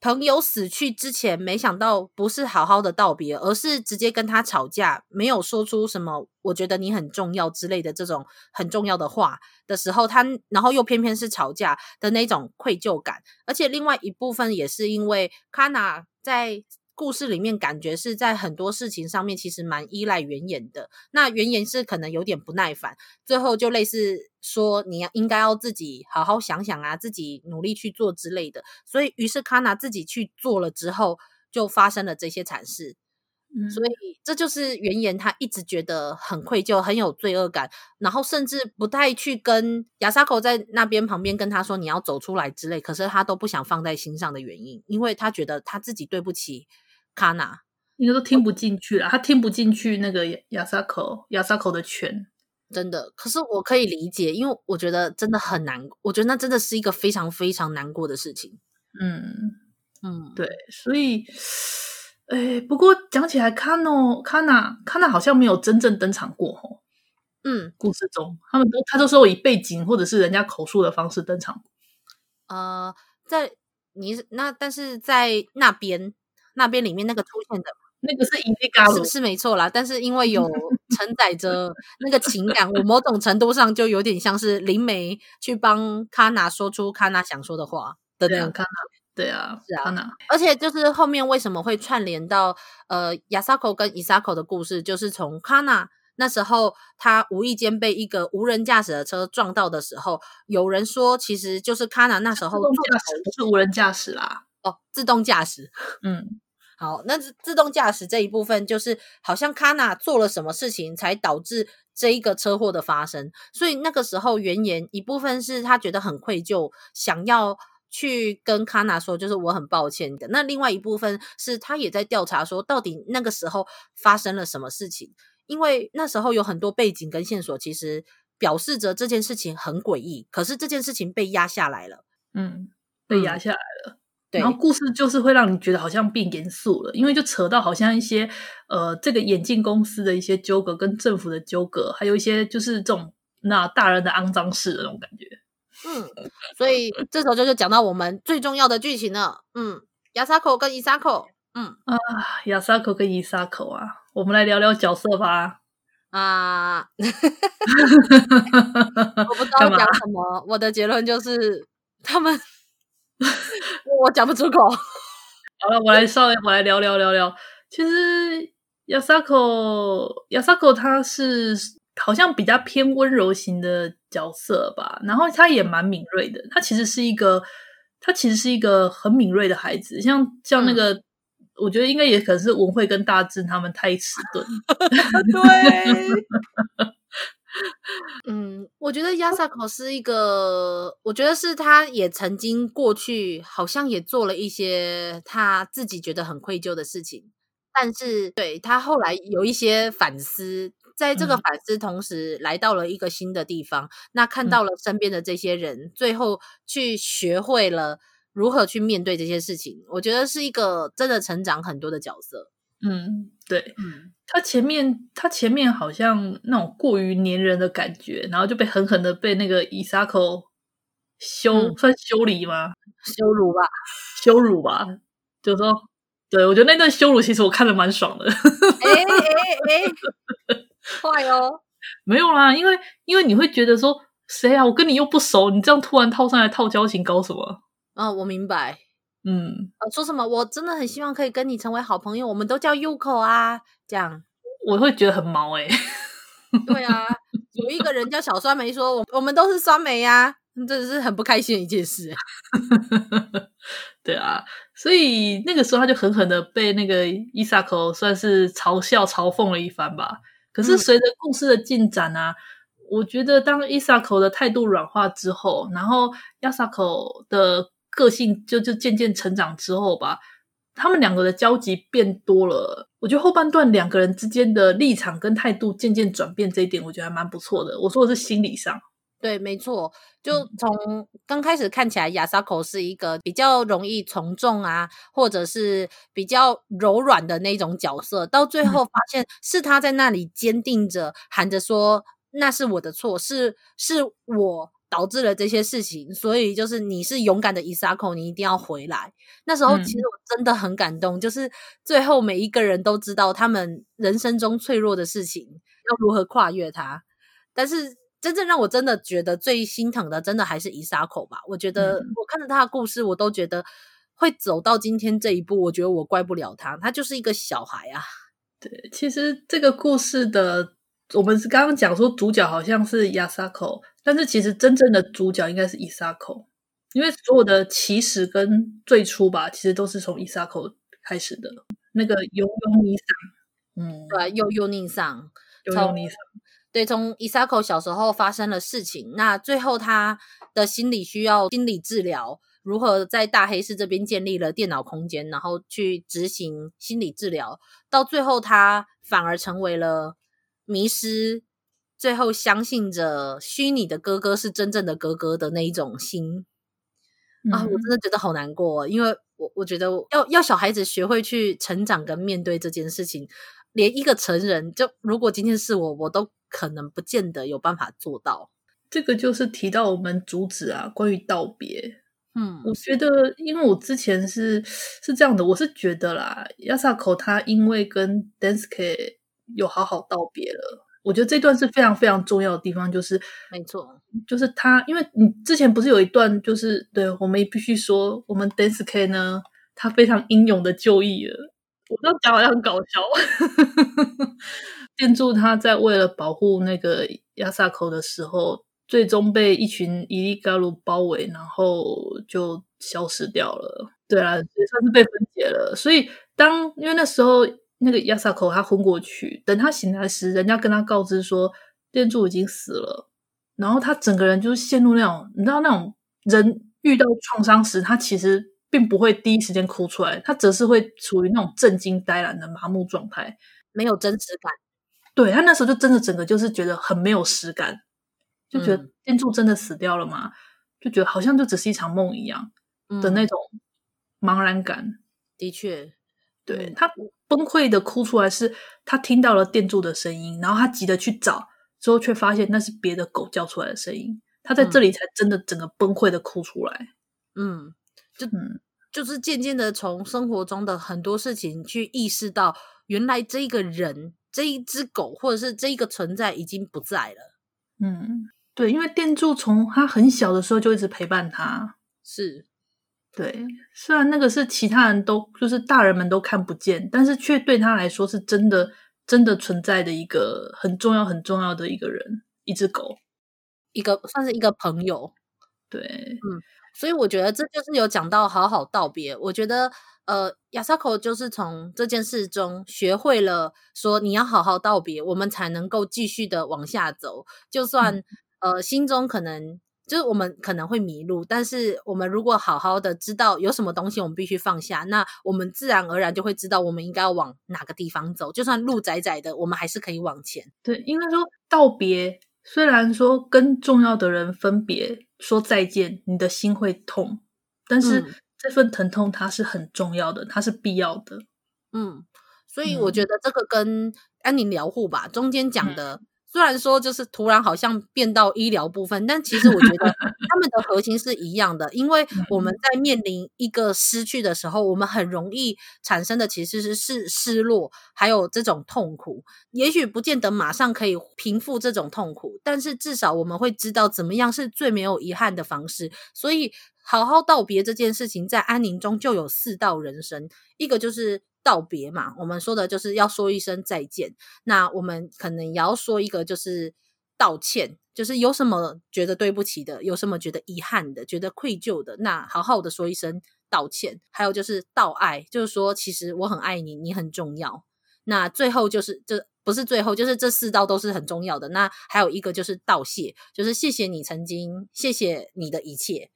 朋友死去之前，没想到不是好好的道别，而是直接跟他吵架，没有说出什么“我觉得你很重要”之类的这种很重要的话的时候，他然后又偏偏是吵架的那种愧疚感，而且另外一部分也是因为卡娜在。故事里面感觉是在很多事情上面其实蛮依赖原研的，那原研是可能有点不耐烦，最后就类似说你要应该要自己好好想想啊，自己努力去做之类的，所以于是卡娜自己去做了之后，就发生了这些惨事，嗯，所以这就是原言他一直觉得很愧疚，很有罪恶感，然后甚至不太去跟亚萨口在那边旁边跟他说你要走出来之类，可是他都不想放在心上的原因，因为他觉得他自己对不起。卡娜应该都听不进去了，他听不进去那个亚萨口亚萨口的劝，真的。可是我可以理解，因为我觉得真的很难，我觉得那真的是一个非常非常难过的事情。嗯嗯，对，所以，哎，不过讲起来，卡诺卡娜卡娜好像没有真正登场过哦。嗯，故事中他们都他都是以背景或者是人家口述的方式登场。呃，在你那，但是在那边。那边里面那个出现的那个是伊利嘎鲁，是是没错啦。但是因为有 承载着那个情感，我某种程度上就有点像是灵媒去帮卡娜说出卡娜想说的话的那种卡娜。对啊，是啊。而且就是后面为什么会串联到呃亚萨口跟伊萨口的故事，就是从卡娜那时候他无意间被一个无人驾驶的车撞到的时候，有人说其实就是卡娜那时候自动驾驶不是无人驾驶啦，哦，自动驾驶，嗯。好，那自动驾驶这一部分就是好像卡娜做了什么事情才导致这一个车祸的发生，所以那个时候原言一部分是他觉得很愧疚，想要去跟卡娜说，就是我很抱歉的。那另外一部分是他也在调查说，到底那个时候发生了什么事情，因为那时候有很多背景跟线索，其实表示着这件事情很诡异，可是这件事情被压下来了，嗯，被压下来了。嗯对，然后故事就是会让你觉得好像变严肃了，因为就扯到好像一些呃，这个眼镜公司的一些纠葛，跟政府的纠葛，还有一些就是这种那大人的肮脏事的那种感觉。嗯，所以这时候就就讲到我们最重要的剧情了。嗯，亚沙口跟伊沙口。嗯啊，亚沙口跟伊沙口啊，我们来聊聊角色吧。啊，我不知道讲什么，我的结论就是他们，我讲不出口。好了，我来稍微我来聊聊聊聊。其实亚萨口亚萨口他是好像比较偏温柔型的角色吧，然后他也蛮敏锐的。他其实是一个，他其实是一个很敏锐的孩子，像像那个。嗯我觉得应该也可能是文慧跟大志他们太迟钝。对，嗯，我觉得亚萨口是一个，我觉得是他也曾经过去好像也做了一些他自己觉得很愧疚的事情，但是对他后来有一些反思，在这个反思同时来到了一个新的地方，嗯、那看到了身边的这些人，最后去学会了。如何去面对这些事情？我觉得是一个真的成长很多的角色。嗯，对，嗯，他前面他前面好像那种过于粘人的感觉，然后就被狠狠的被那个伊萨口修、嗯、算修理吗？羞辱吧，羞辱吧。就说，对，我觉得那段羞辱其实我看的蛮爽的。哎哎哎，坏哦！没有啦，因为因为你会觉得说，谁啊？我跟你又不熟，你这样突然套上来套交情，搞什么？嗯，我明白。嗯，呃，说什么？我真的很希望可以跟你成为好朋友，我们都叫 Yuko 啊，这样我会觉得很毛诶、欸、对啊，有一个人叫小酸梅说，我我们都是酸梅呀、啊，这是很不开心的一件事。对啊，所以那个时候他就狠狠的被那个伊萨口算是嘲笑嘲讽了一番吧。可是随着故事的进展啊。嗯我觉得当伊萨口的态度软化之后，然后亚萨口的个性就就渐渐成长之后吧，他们两个的交集变多了。我觉得后半段两个人之间的立场跟态度渐渐转变，这一点我觉得还蛮不错的。我说的是心理上，对，没错。就从刚开始看起来，亚沙口是一个比较容易从众啊，或者是比较柔软的那种角色，到最后发现是他在那里坚定着喊着说。那是我的错，是是我导致了这些事情，所以就是你是勇敢的伊萨口，你一定要回来。那时候其实我真的很感动，嗯、就是最后每一个人都知道他们人生中脆弱的事情要如何跨越它。但是真正让我真的觉得最心疼的，真的还是伊沙口吧。我觉得我看着他的故事，我都觉得会走到今天这一步，我觉得我怪不了他，他就是一个小孩啊。对，其实这个故事的。我们是刚刚讲说主角好像是亚沙口，但是其实真正的主角应该是伊沙口，因为所有的起始跟最初吧，其实都是从伊沙口开始的。那个悠悠尼桑，嗯，对，悠悠尼桑，悠悠尼桑，对，从伊萨口小时候发生了事情，那最后他的心理需要心理治疗，如何在大黑市这边建立了电脑空间，然后去执行心理治疗，到最后他反而成为了。迷失，最后相信着虚拟的哥哥是真正的哥哥的那一种心、嗯、啊，我真的觉得好难过，因为我我觉得要要小孩子学会去成长跟面对这件事情，连一个成人就如果今天是我，我都可能不见得有办法做到。这个就是提到我们主旨啊，关于道别。嗯，我觉得，因为我之前是是这样的，我是觉得啦，亚萨口他因为跟 Densuke 有好好道别了，我觉得这段是非常非常重要的地方，就是没错，就是他，因为你之前不是有一段，就是对我们也必须说，我们 Densuke 呢，他非常英勇的就义了。我这样讲好像很搞笑。建筑他在为了保护那个亚萨口的时候，最终被一群伊利嘎鲁包围，然后就消失掉了。对啊，也算是被分解了。所以当因为那时候。那个亚萨口他昏过去，等他醒来时，人家跟他告知说建筑已经死了，然后他整个人就陷入那种，你知道那种人遇到创伤时，他其实并不会第一时间哭出来，他则是会处于那种震惊、呆然的麻木状态，没有真实感。对，他那时候就真的整个就是觉得很没有实感，就觉得店助真的死掉了吗？就觉得好像就只是一场梦一样的那种茫然感。嗯、的确。对，他崩溃的哭出来，是他听到了店助的声音，然后他急着去找，之后却发现那是别的狗叫出来的声音。他在这里才真的整个崩溃的哭出来。嗯，就嗯，就是渐渐的从生活中的很多事情去意识到，原来这一个人、这一只狗或者是这一个存在已经不在了。嗯，对，因为店柱从他很小的时候就一直陪伴他，是。对，虽然那个是其他人都就是大人们都看不见，但是却对他来说是真的真的存在的一个很重要很重要的一个人，一只狗，一个算是一个朋友。对，嗯，所以我觉得这就是有讲到好好道别。我觉得呃，亚萨口就是从这件事中学会了说你要好好道别，我们才能够继续的往下走，就算、嗯、呃心中可能。就是我们可能会迷路，但是我们如果好好的知道有什么东西我们必须放下，那我们自然而然就会知道我们应该要往哪个地方走。就算路窄窄的，我们还是可以往前。对，应该说道别，虽然说跟重要的人分别说再见，你的心会痛，但是这份疼痛它是很重要的，它是必要的。嗯，所以我觉得这个跟安宁疗护吧，中间讲的。嗯虽然说就是突然好像变到医疗部分，但其实我觉得 他们的核心是一样的，因为我们在面临一个失去的时候，我们很容易产生的其实是是失落，还有这种痛苦。也许不见得马上可以平复这种痛苦，但是至少我们会知道怎么样是最没有遗憾的方式。所以好好道别这件事情，在安宁中就有四道人生，一个就是。道别嘛，我们说的就是要说一声再见。那我们可能也要说一个，就是道歉，就是有什么觉得对不起的，有什么觉得遗憾的，觉得愧疚的，那好好的说一声道歉。还有就是道爱，就是说其实我很爱你，你很重要。那最后就是这不是最后，就是这四道都是很重要的。那还有一个就是道谢，就是谢谢你曾经，谢谢你的一切，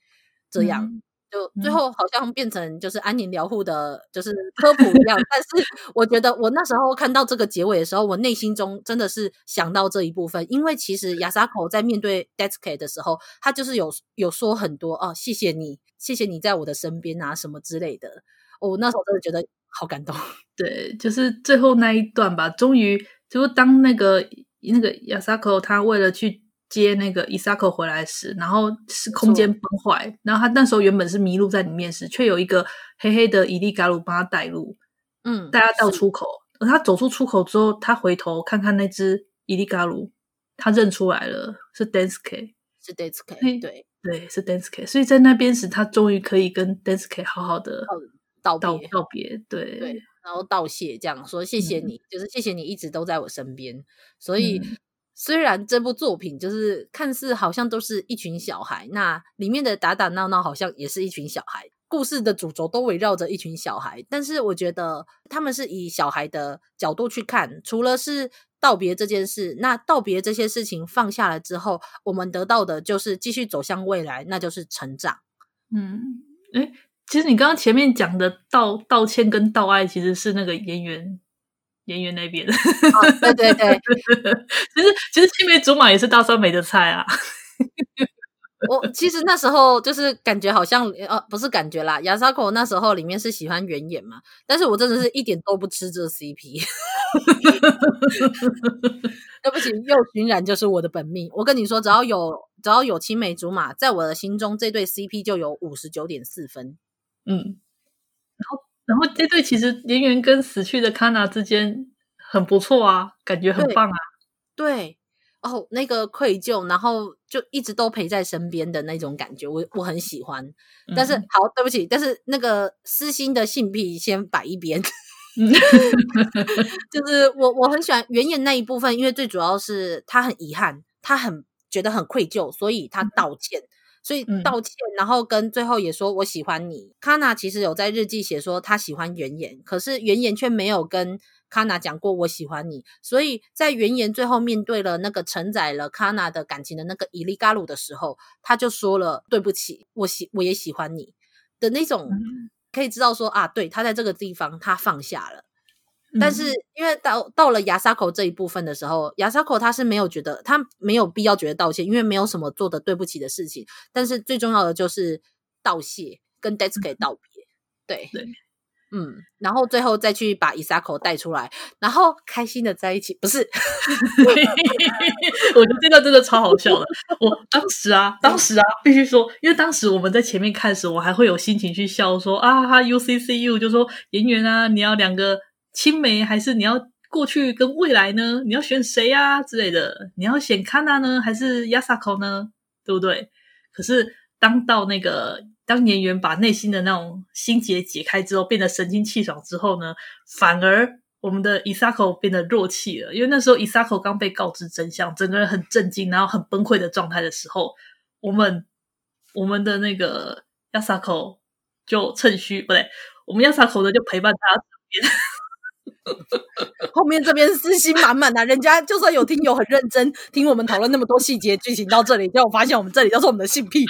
这样。就最后好像变成就是安宁疗护的，就是科普一样。但是我觉得我那时候看到这个结尾的时候，我内心中真的是想到这一部分，因为其实亚萨口在面对 Daisuke 的时候，他就是有有说很多哦，谢谢你，谢谢你在我的身边啊，什么之类的。我那时候真的觉得好感动。对，就是最后那一段吧，终于就是当那个那个亚萨口他为了去。接那个伊萨克回来时，然后是空间崩坏，然后他那时候原本是迷路在里面时，却有一个黑黑的伊利嘎鲁帮他带路，嗯，带他到出口。而他走出出口之后，他回头看看那只伊利嘎鲁，他认出来了，是 Daisuke，是 Daisuke，对。对，是 Daisuke。所以在那边时，他终于可以跟 Daisuke 好好的道道别，道别，对。对，然后道谢，这样说谢谢你，嗯，就是谢谢你一直都在我身边，所以。嗯虽然这部作品就是看似好像都是一群小孩，那里面的打打闹闹好像也是一群小孩，故事的主轴都围绕着一群小孩。但是我觉得他们是以小孩的角度去看，除了是道别这件事，那道别这些事情放下了之后，我们得到的就是继续走向未来，那就是成长。嗯，诶，其实你刚刚前面讲的道道歉跟道爱，其实是那个演员。演员那边，哦，对对对，其实其实青梅竹马也是大酸梅的菜啊。我其实那时候就是感觉好像，呃，不是感觉啦，亚莎口那时候里面是喜欢原野嘛，但是我真的是一点都不吃这 CP。对不起，又寻然就是我的本命。我跟你说，只要有只要有青梅竹马，在我的心中，这对 CP 就有五十九点四分。嗯，然后。然后这对其实演员跟死去的卡娜之间很不错啊，感觉很棒啊。对，对哦，那个愧疚，然后就一直都陪在身边的那种感觉，我我很喜欢。但是、嗯、好，对不起，但是那个私心的性癖先摆一边。就是我我很喜欢原演那一部分，因为最主要是他很遗憾，他很觉得很愧疚，所以他道歉。嗯所以道歉，嗯，然后跟最后也说我喜欢你。卡娜其实有在日记写说他喜欢原岩，可是原岩却没有跟卡娜讲过我喜欢你。所以在原岩最后面对了那个承载了卡娜的感情的那个伊利嘎鲁的时候，他就说了对不起，我喜我也喜欢你的那种，可以知道说啊，对，他在这个地方他放下了。但是，因为到到了亚萨口这一部分的时候，亚萨口他是没有觉得他没有必要觉得道歉，因为没有什么做的对不起的事情。但是最重要的就是道谢，跟 Daisuke 道别。对对，嗯，然后最后再去把伊萨口带出来，然后开心的在一起，不是？我觉得这个真的超好笑的。我当时啊，当时啊，必须说，因为当时我们在前面看时，我还会有心情去笑说啊哈，UCCU 就说演员啊，你要两个青梅，还是你要过去跟未来呢？你要选谁啊之类的？你要选 Kana 呢，还是 Yasako 呢？对不对？可是当到那个。当演员把内心的那种心结解开之后，变得神清气爽之后呢，反而我们的伊萨口变得弱气了。因为那时候伊萨口刚被告知真相，整个人很震惊，然后很崩溃的状态的时候，我们我们的那个亚萨口就趁虚不对，我们亚萨口呢就陪伴他。后面这边私心满满的，人家就算有听友很认真听我们讨论那么多细节剧情到这里，结果发现我们这里都是我们的性癖。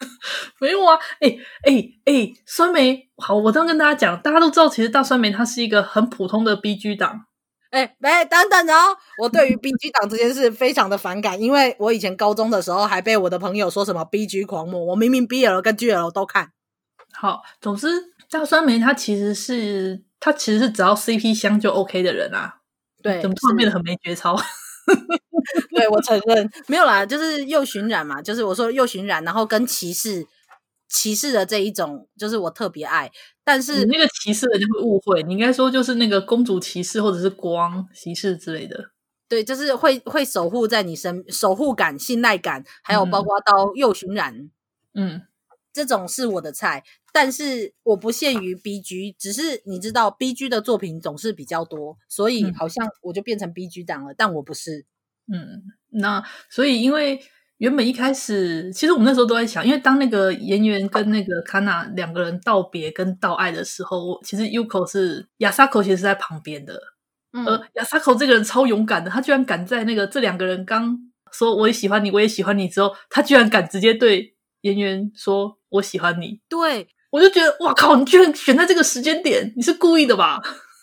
没有啊，哎哎哎，酸梅，好，我这样跟大家讲，大家都知道，其实大酸梅它是一个很普通的 BG 党。哎，哎，等等哦，我对于 BG 党这件事非常的反感，因为我以前高中的时候还被我的朋友说什么 BG 狂魔，我明明 BL 跟 GL 都看。好，总之大酸梅它其实是他其实是只要 CP 香就 OK 的人啊。对，怎么突然变得很没节操？对，我承认没有啦，就是又巡染嘛，就是我说又巡染，然后跟骑士骑士的这一种，就是我特别爱。但是你那个骑士的就会误会，你应该说就是那个公主骑士或者是光骑士之类的。对，就是会会守护在你身，守护感、信赖感，还有包括到又巡染，嗯，这种是我的菜。但是我不限于 BG，只是你知道 BG 的作品总是比较多，所以好像我就变成 BG 党了。嗯、但我不是，嗯，那所以因为原本一开始，其实我们那时候都在想，因为当那个演员跟那个 Kana 两个人道别跟道爱的时候，其实 Yuko 是 Yasako 其实是在旁边的，嗯，而 Yasako 这个人超勇敢的，他居然敢在那个这两个人刚说我也喜欢你，我也喜欢你之后，他居然敢直接对演员说我喜欢你，对。我就觉得，哇靠！你居然选在这个时间点，你是故意的吧？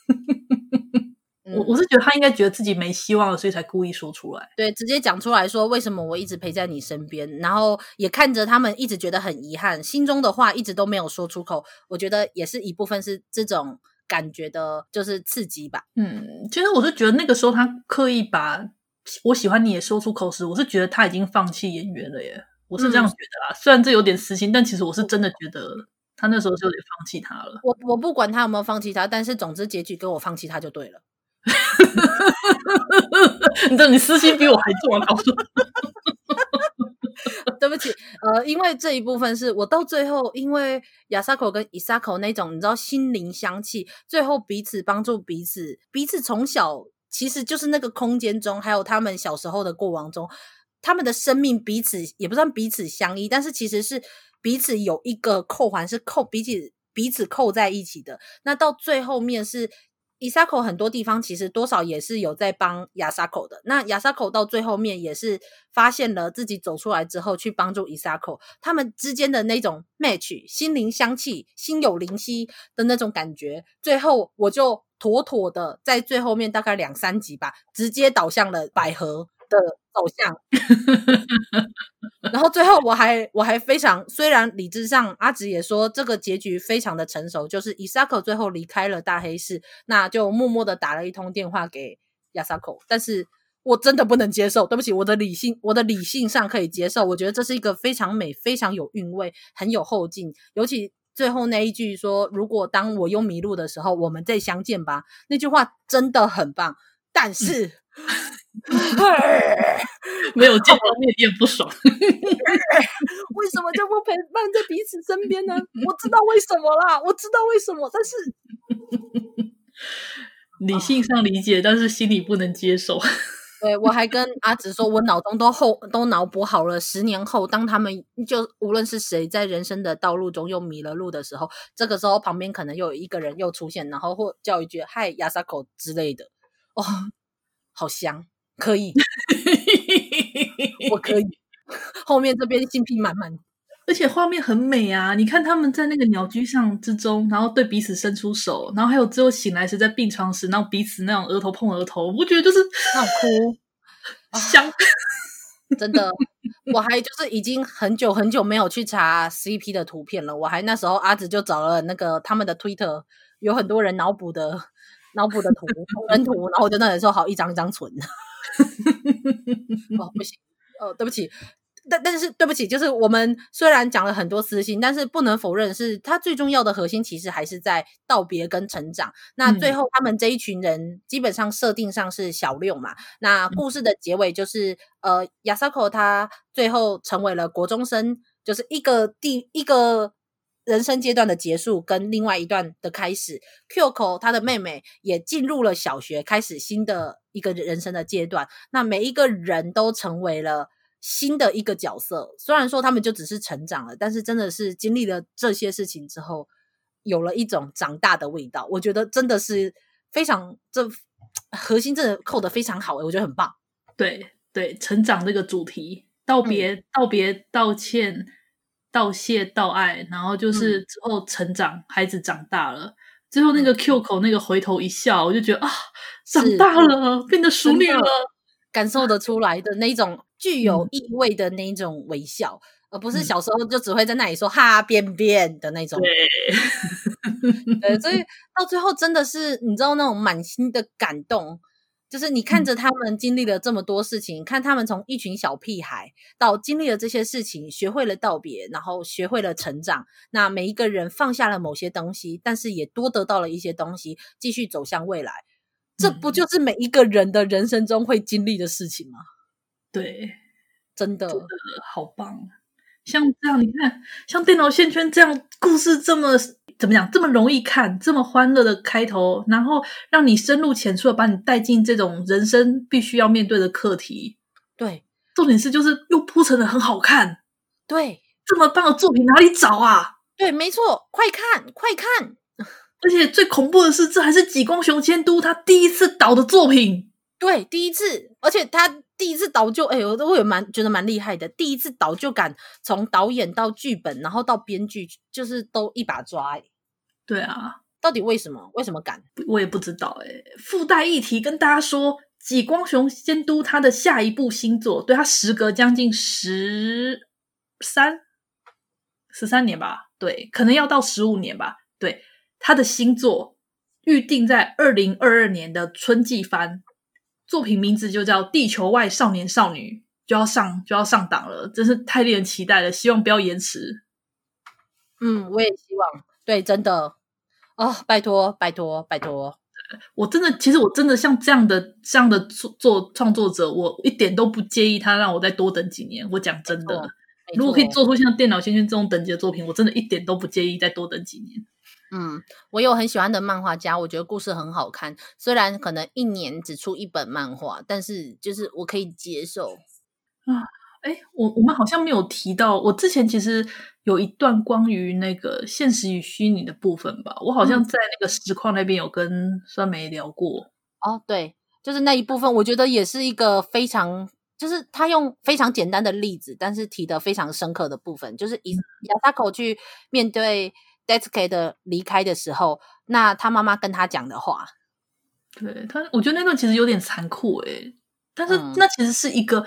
我我是觉得他应该觉得自己没希望了，所以才故意说出来。对，直接讲出来说为什么我一直陪在你身边，然后也看着他们一直觉得很遗憾，心中的话一直都没有说出口。我觉得也是一部分是这种感觉的，就是刺激吧。嗯，其实我是觉得那个时候他刻意把我喜欢你也说出口时，我是觉得他已经放弃演员了耶。我是这样觉得啦，嗯、虽然这有点私心，但其实我是真的觉得。他那时候就得放弃他了。我我不管他有没有放弃他，但是总之结局跟我放弃他就对了。你你私心比我还重啊！我说，对不起，呃，因为这一部分是我到最后，因为亚萨口跟伊萨口那种你知道心灵相契，最后彼此帮助彼此，彼此从小其实就是那个空间中，还有他们小时候的过往中，他们的生命彼此也不算彼此相依，但是其实是。彼此有一个扣环是扣彼此彼此扣在一起的。那到最后面是伊萨口很多地方其实多少也是有在帮亚萨口的。那亚萨口到最后面也是发现了自己走出来之后去帮助伊萨口，他们之间的那种 match 心灵相契、心有灵犀的那种感觉。最后我就妥妥的在最后面大概两三集吧，直接导向了百合的走向。然后最后我还我还非常，虽然理智上阿直也说这个结局非常的成熟，就是伊萨克最后离开了大黑市，那就默默的打了一通电话给亚萨口，但是我真的不能接受，对不起，我的理性我的理性上可以接受，我觉得这是一个非常美、非常有韵味、很有后劲，尤其最后那一句说，如果当我又迷路的时候，我们再相见吧，那句话真的很棒，但是。没有见到面也不爽，为什么就不陪伴在彼此身边呢？我知道为什么啦，我知道为什么，但是 理性上理解，但是心里不能接受。对，我还跟阿紫说，我脑中都后都脑补好了，十年后当他们就无论是谁在人生的道路中又迷了路的时候，这个时候旁边可能又有一个人又出现，然后或叫一句“嗨，亚萨口”之类的，哦，好香。可以，我可以。后面这边心癖满满，而且画面很美啊！你看他们在那个鸟居上之中，然后对彼此伸出手，然后还有最后醒来时在病床时，然后彼此那种额头碰额头，我觉得就是好哭 香。真的，我还就是已经很久很久没有去查 CP 的图片了。我还那时候阿紫就找了那个他们的 Twitter。有很多人脑补的脑补的图同人图，然后我就那里说好一张一张存。哦，不行，哦，对不起。但但是对不起，就是我们虽然讲了很多私心，但是不能否认是他最重要的核心，其实还是在道别跟成长。那最后他们这一群人基本上设定上是小六嘛，那故事的结尾就是呃，Yasako 他最后成为了国中生，就是一个第一个人生阶段的结束，跟另外一段的开始。Kyoko 他的妹妹也进入了小学，开始新的一个人生的阶段。那每一个人都成为了。新的一个角色，虽然说他们就只是成长了，但是真的是经历了这些事情之后，有了一种长大的味道。我觉得真的是非常，这核心真的扣的非常好，我觉得很棒。对对，成长这个主题，道别、嗯、道别、道歉、道谢、道爱，然后就是之后成长，嗯、孩子长大了，最后那个 Kyoko 那个回头一笑，我就觉得啊，长大了，变得淑女了。感受得出来的那种具有意味的那种微笑，嗯、而不是小时候就只会在那里说“哈便便”的那种。对，对，所以到最后真的是你知道那种满心的感动，就是你看着他们经历了这么多事情，嗯、看他们从一群小屁孩到经历了这些事情，学会了道别，然后学会了成长。那每一个人放下了某些东西，但是也多得到了一些东西，继续走向未来。这不就是每一个人的人生中会经历的事情吗？对，真的，真的好棒！像这样，你看，像电脑线圈这样故事，这么怎么讲，这么容易看，这么欢乐的开头，然后让你深入浅出的把你带进这种人生必须要面对的课题。对，重点是就是又铺陈的很好看。对，这么棒的作品哪里找啊？对，没错，快看，快看！而且最恐怖的是，这还是几光雄监督他第一次导的作品。对，第一次，而且他第一次导就，哎呦，我都有蛮觉得蛮厉害的。第一次导就敢从导演到剧本，然后到编剧，就是都一把抓。对啊，到底为什么？为什么敢？我也不知道。哎，附带议题跟大家说，几光雄监督他的下一部新作，对他时隔将近十三十三年吧，对，可能要到十五年吧，对。他的新作预定在二零二二年的春季番，作品名字就叫《地球外少年少女》，就要上就要上档了，真是太令人期待了！希望不要延迟。嗯，我也希望。对，真的哦，拜托，拜托，拜托！我真的，其实我真的像这样的这样的作作创作者，我一点都不介意他让我再多等几年。我讲真的，如果可以做出像《电脑先生》这种等级的作品，我真的一点都不介意再多等几年。嗯，我有很喜欢的漫画家，我觉得故事很好看。虽然可能一年只出一本漫画，但是就是我可以接受啊。哎，我我们好像没有提到，我之前其实有一段关于那个现实与虚拟的部分吧。我好像在那个实况那边有跟酸梅聊过。嗯。哦，对，就是那一部分，我觉得也是一个非常，就是他用非常简单的例子，但是提的非常深刻的部分，就是以亚萨口去面对。Daisuke 的离开的时候，那他妈妈跟他讲的话，对他，我觉得那段其实有点残酷诶，但是那其实是一个、嗯、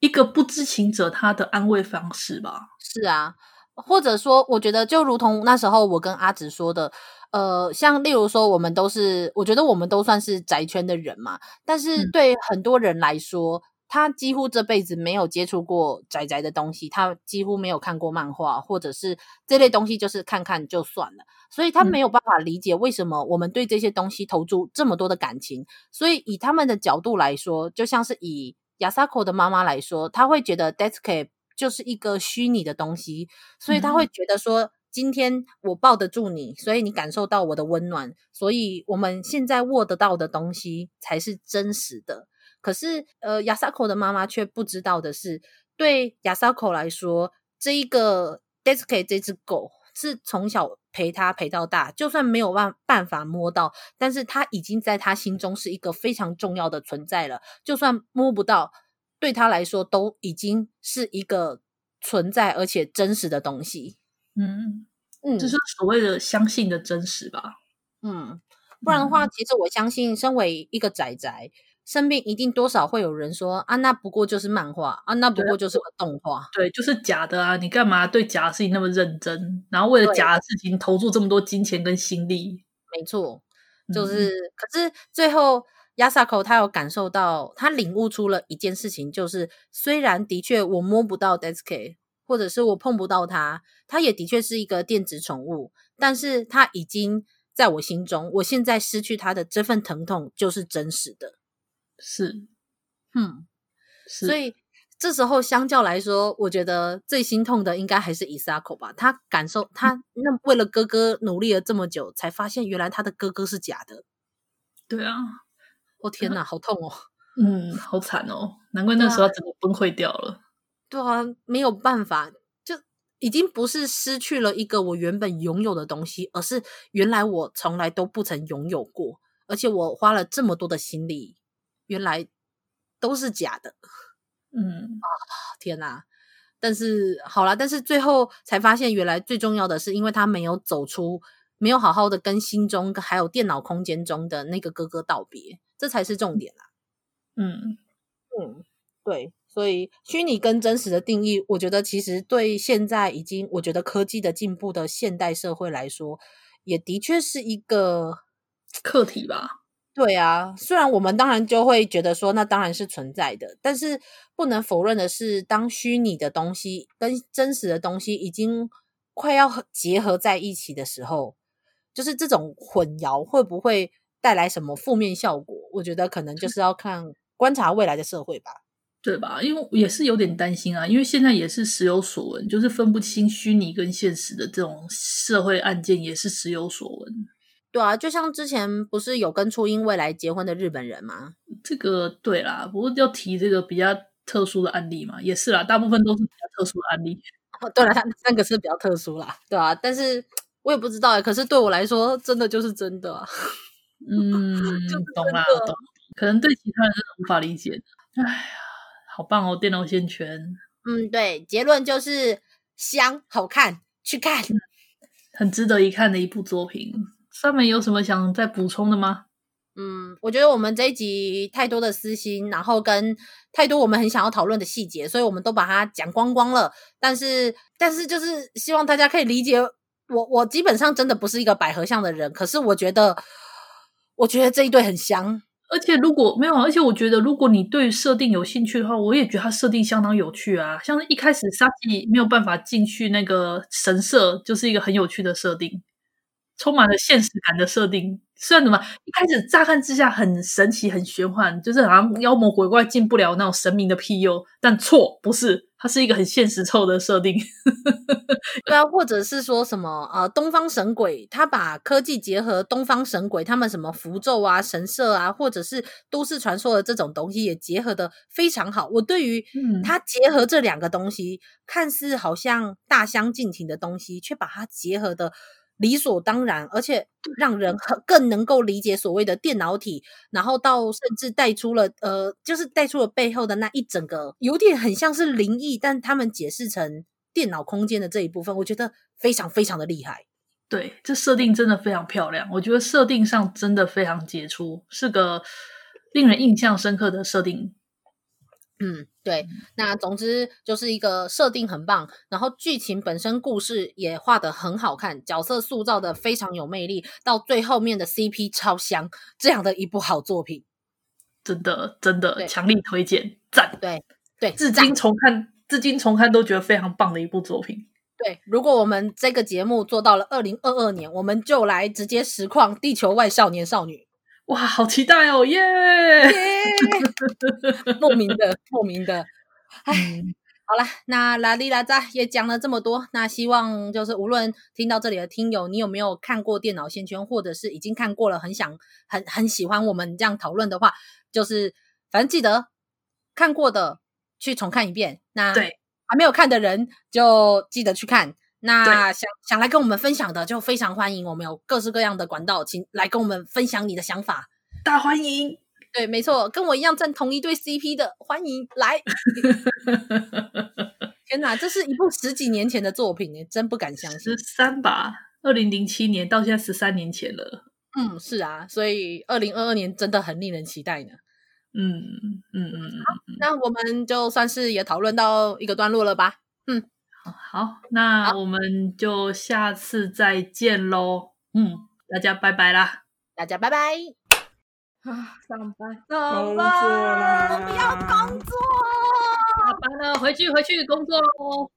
一个不知情者他的安慰方式吧。是啊，或者说，我觉得就如同那时候我跟阿紫说的，呃，像例如说，我们都是，我觉得我们都算是宅圈的人嘛，但是对很多人来说。嗯他几乎这辈子没有接触过宅宅的东西，他几乎没有看过漫画，或者是这类东西，就是看看就算了。所以他没有办法理解为什么我们对这些东西投注这么多的感情。所以以他们的角度来说，就像是以 Yasako 的妈妈来说，他会觉得 Daisuke 就是一个虚拟的东西，所以他会觉得说，今天我抱得住你，所以你感受到我的温暖，所以我们现在握得到的东西才是真实的。可是，呃，亚萨口的妈妈却不知道的是，对亚萨口来说，这一个 Daisuke 这只狗是从小陪他陪到大，就算没有办办法摸到，但是他已经在他心中是一个非常重要的存在了。就算摸不到，对他来说都已经是一个存在而且真实的东西。嗯嗯，就是所谓的相信的真实吧。嗯，不然的话，其实我相信，身为一个宅宅。身边一定多少会有人说啊，那不过就是漫画啊，那不过就是个动画，对，就是假的啊！你干嘛对假的事情那么认真？然后为了假的事情投注这么多金钱跟心力？没错，就是、嗯、可是最后 Yasako 他有感受到，他领悟出了一件事情，就是虽然的确我摸不到 Desuke，或者是我碰不到他，他也的确是一个电子宠物，但是他已经在我心中，我现在失去他的这份疼痛就是真实的，是，嗯，是所以。这时候，相较来说，我觉得最心痛的应该还是 Isako 吧。他感受他那为了哥哥努力了这么久，才发现原来他的哥哥是假的。对啊，我、哦、天哪，好痛哦！嗯，好惨哦，难怪那时候整个崩溃掉了。对啊，没有办法，就已经不是失去了一个我原本拥有的东西，而是原来我从来都不曾拥有过，而且我花了这么多的心力，原来都是假的。嗯啊，天哪！但是好啦，但是最后才发现，原来最重要的是，因为他没有走出，没有好好的跟心中还有电脑空间中的那个哥哥道别，这才是重点啦。嗯嗯，对，所以虚拟跟真实的定义，我觉得其实对现在已经我觉得科技的进步的现代社会来说，也的确是一个课题吧。对啊，虽然我们当然就会觉得说，那当然是存在的，但是不能否认的是，当虚拟的东西跟真实的东西已经快要结合在一起的时候，就是这种混淆会不会带来什么负面效果？我觉得可能就是要看观察未来的社会吧，对吧？因为也是有点担心啊，因为现在也是时有所闻，就是分不清虚拟跟现实的这种社会案件，也是时有所闻。对啊，就像之前不是有跟初音未来结婚的日本人吗？这个对啦，不过要提这个比较特殊的案例嘛，也是啦，大部分都是比较特殊的案例。哦、对了，他那个是比较特殊啦，对啊，但是我也不知道哎，可是对我来说，真的就是真的、啊。嗯，懂啦，懂。可能对其他人是无法理解的。哎呀，好棒哦，电脑线圈。嗯，对，结论就是香，好看，去看，很值得一看的一部作品。上面有什么想再补充的吗？嗯，我觉得我们这一集太多的私心，然后跟太多我们很想要讨论的细节，所以我们都把它讲光光了。但是，但是就是希望大家可以理解我，我基本上真的不是一个百合向的人，可是我觉得，我觉得这一对很香。而且如果没有，而且我觉得如果你对设定有兴趣的话，我也觉得它设定相当有趣啊。像是一开始沙季没有办法进去那个神社，就是一个很有趣的设定。充满了现实感的设定，虽然怎么一开始乍看之下很神奇、很玄幻，就是好像妖魔鬼怪进不了那种神明的庇佑，但错不是，它是一个很现实臭的设定。对啊，或者是说什么呃，东方神鬼，他把科技结合东方神鬼他们什么符咒啊、神社啊，或者是都市传说的这种东西也结合的非常好。我对于他结合这两个东西，嗯、看似好像大相径庭的东西，却把它结合的。理所当然，而且让人很更能够理解所谓的电脑体，然后到甚至带出了呃，就是带出了背后的那一整个有点很像是灵异，但他们解释成电脑空间的这一部分，我觉得非常非常的厉害。对，这设定真的非常漂亮，我觉得设定上真的非常杰出，是个令人印象深刻的设定。嗯，对，那总之就是一个设定很棒，然后剧情本身故事也画得很好看，角色塑造的非常有魅力，到最后面的 CP 超香，这样的一部好作品，真的真的强力推荐，赞！对对，至今重看，至今重看都觉得非常棒的一部作品。对，如果我们这个节目做到了二零二二年，我们就来直接实况《地球外少年少女》。哇，好期待哦！耶、yeah! 莫名的，莫名的。哎，好了，那拉里拉扎也讲了这么多，那希望就是无论听到这里的听友，你有没有看过《电脑线圈》，或者是已经看过了，很想、很很喜欢我们这样讨论的话，就是反正记得看过的去重看一遍。那对还没有看的人，就记得去看。那想想来跟我们分享的，就非常欢迎。我们有各式各样的管道，请来跟我们分享你的想法，大欢迎。对，没错，跟我一样站同一对 CP 的，欢迎来。天哪，这是一部十几年前的作品诶，真不敢相信。十三吧，二零零七年到现在十三年前了。嗯，是啊，所以二零二二年真的很令人期待呢。嗯嗯嗯嗯，好，那我们就算是也讨论到一个段落了吧。嗯。好，那我们就下次再见喽。嗯，大家拜拜啦！大家拜拜。啊，上班，工作啦我不要工作。下班了，回去回去工作喽。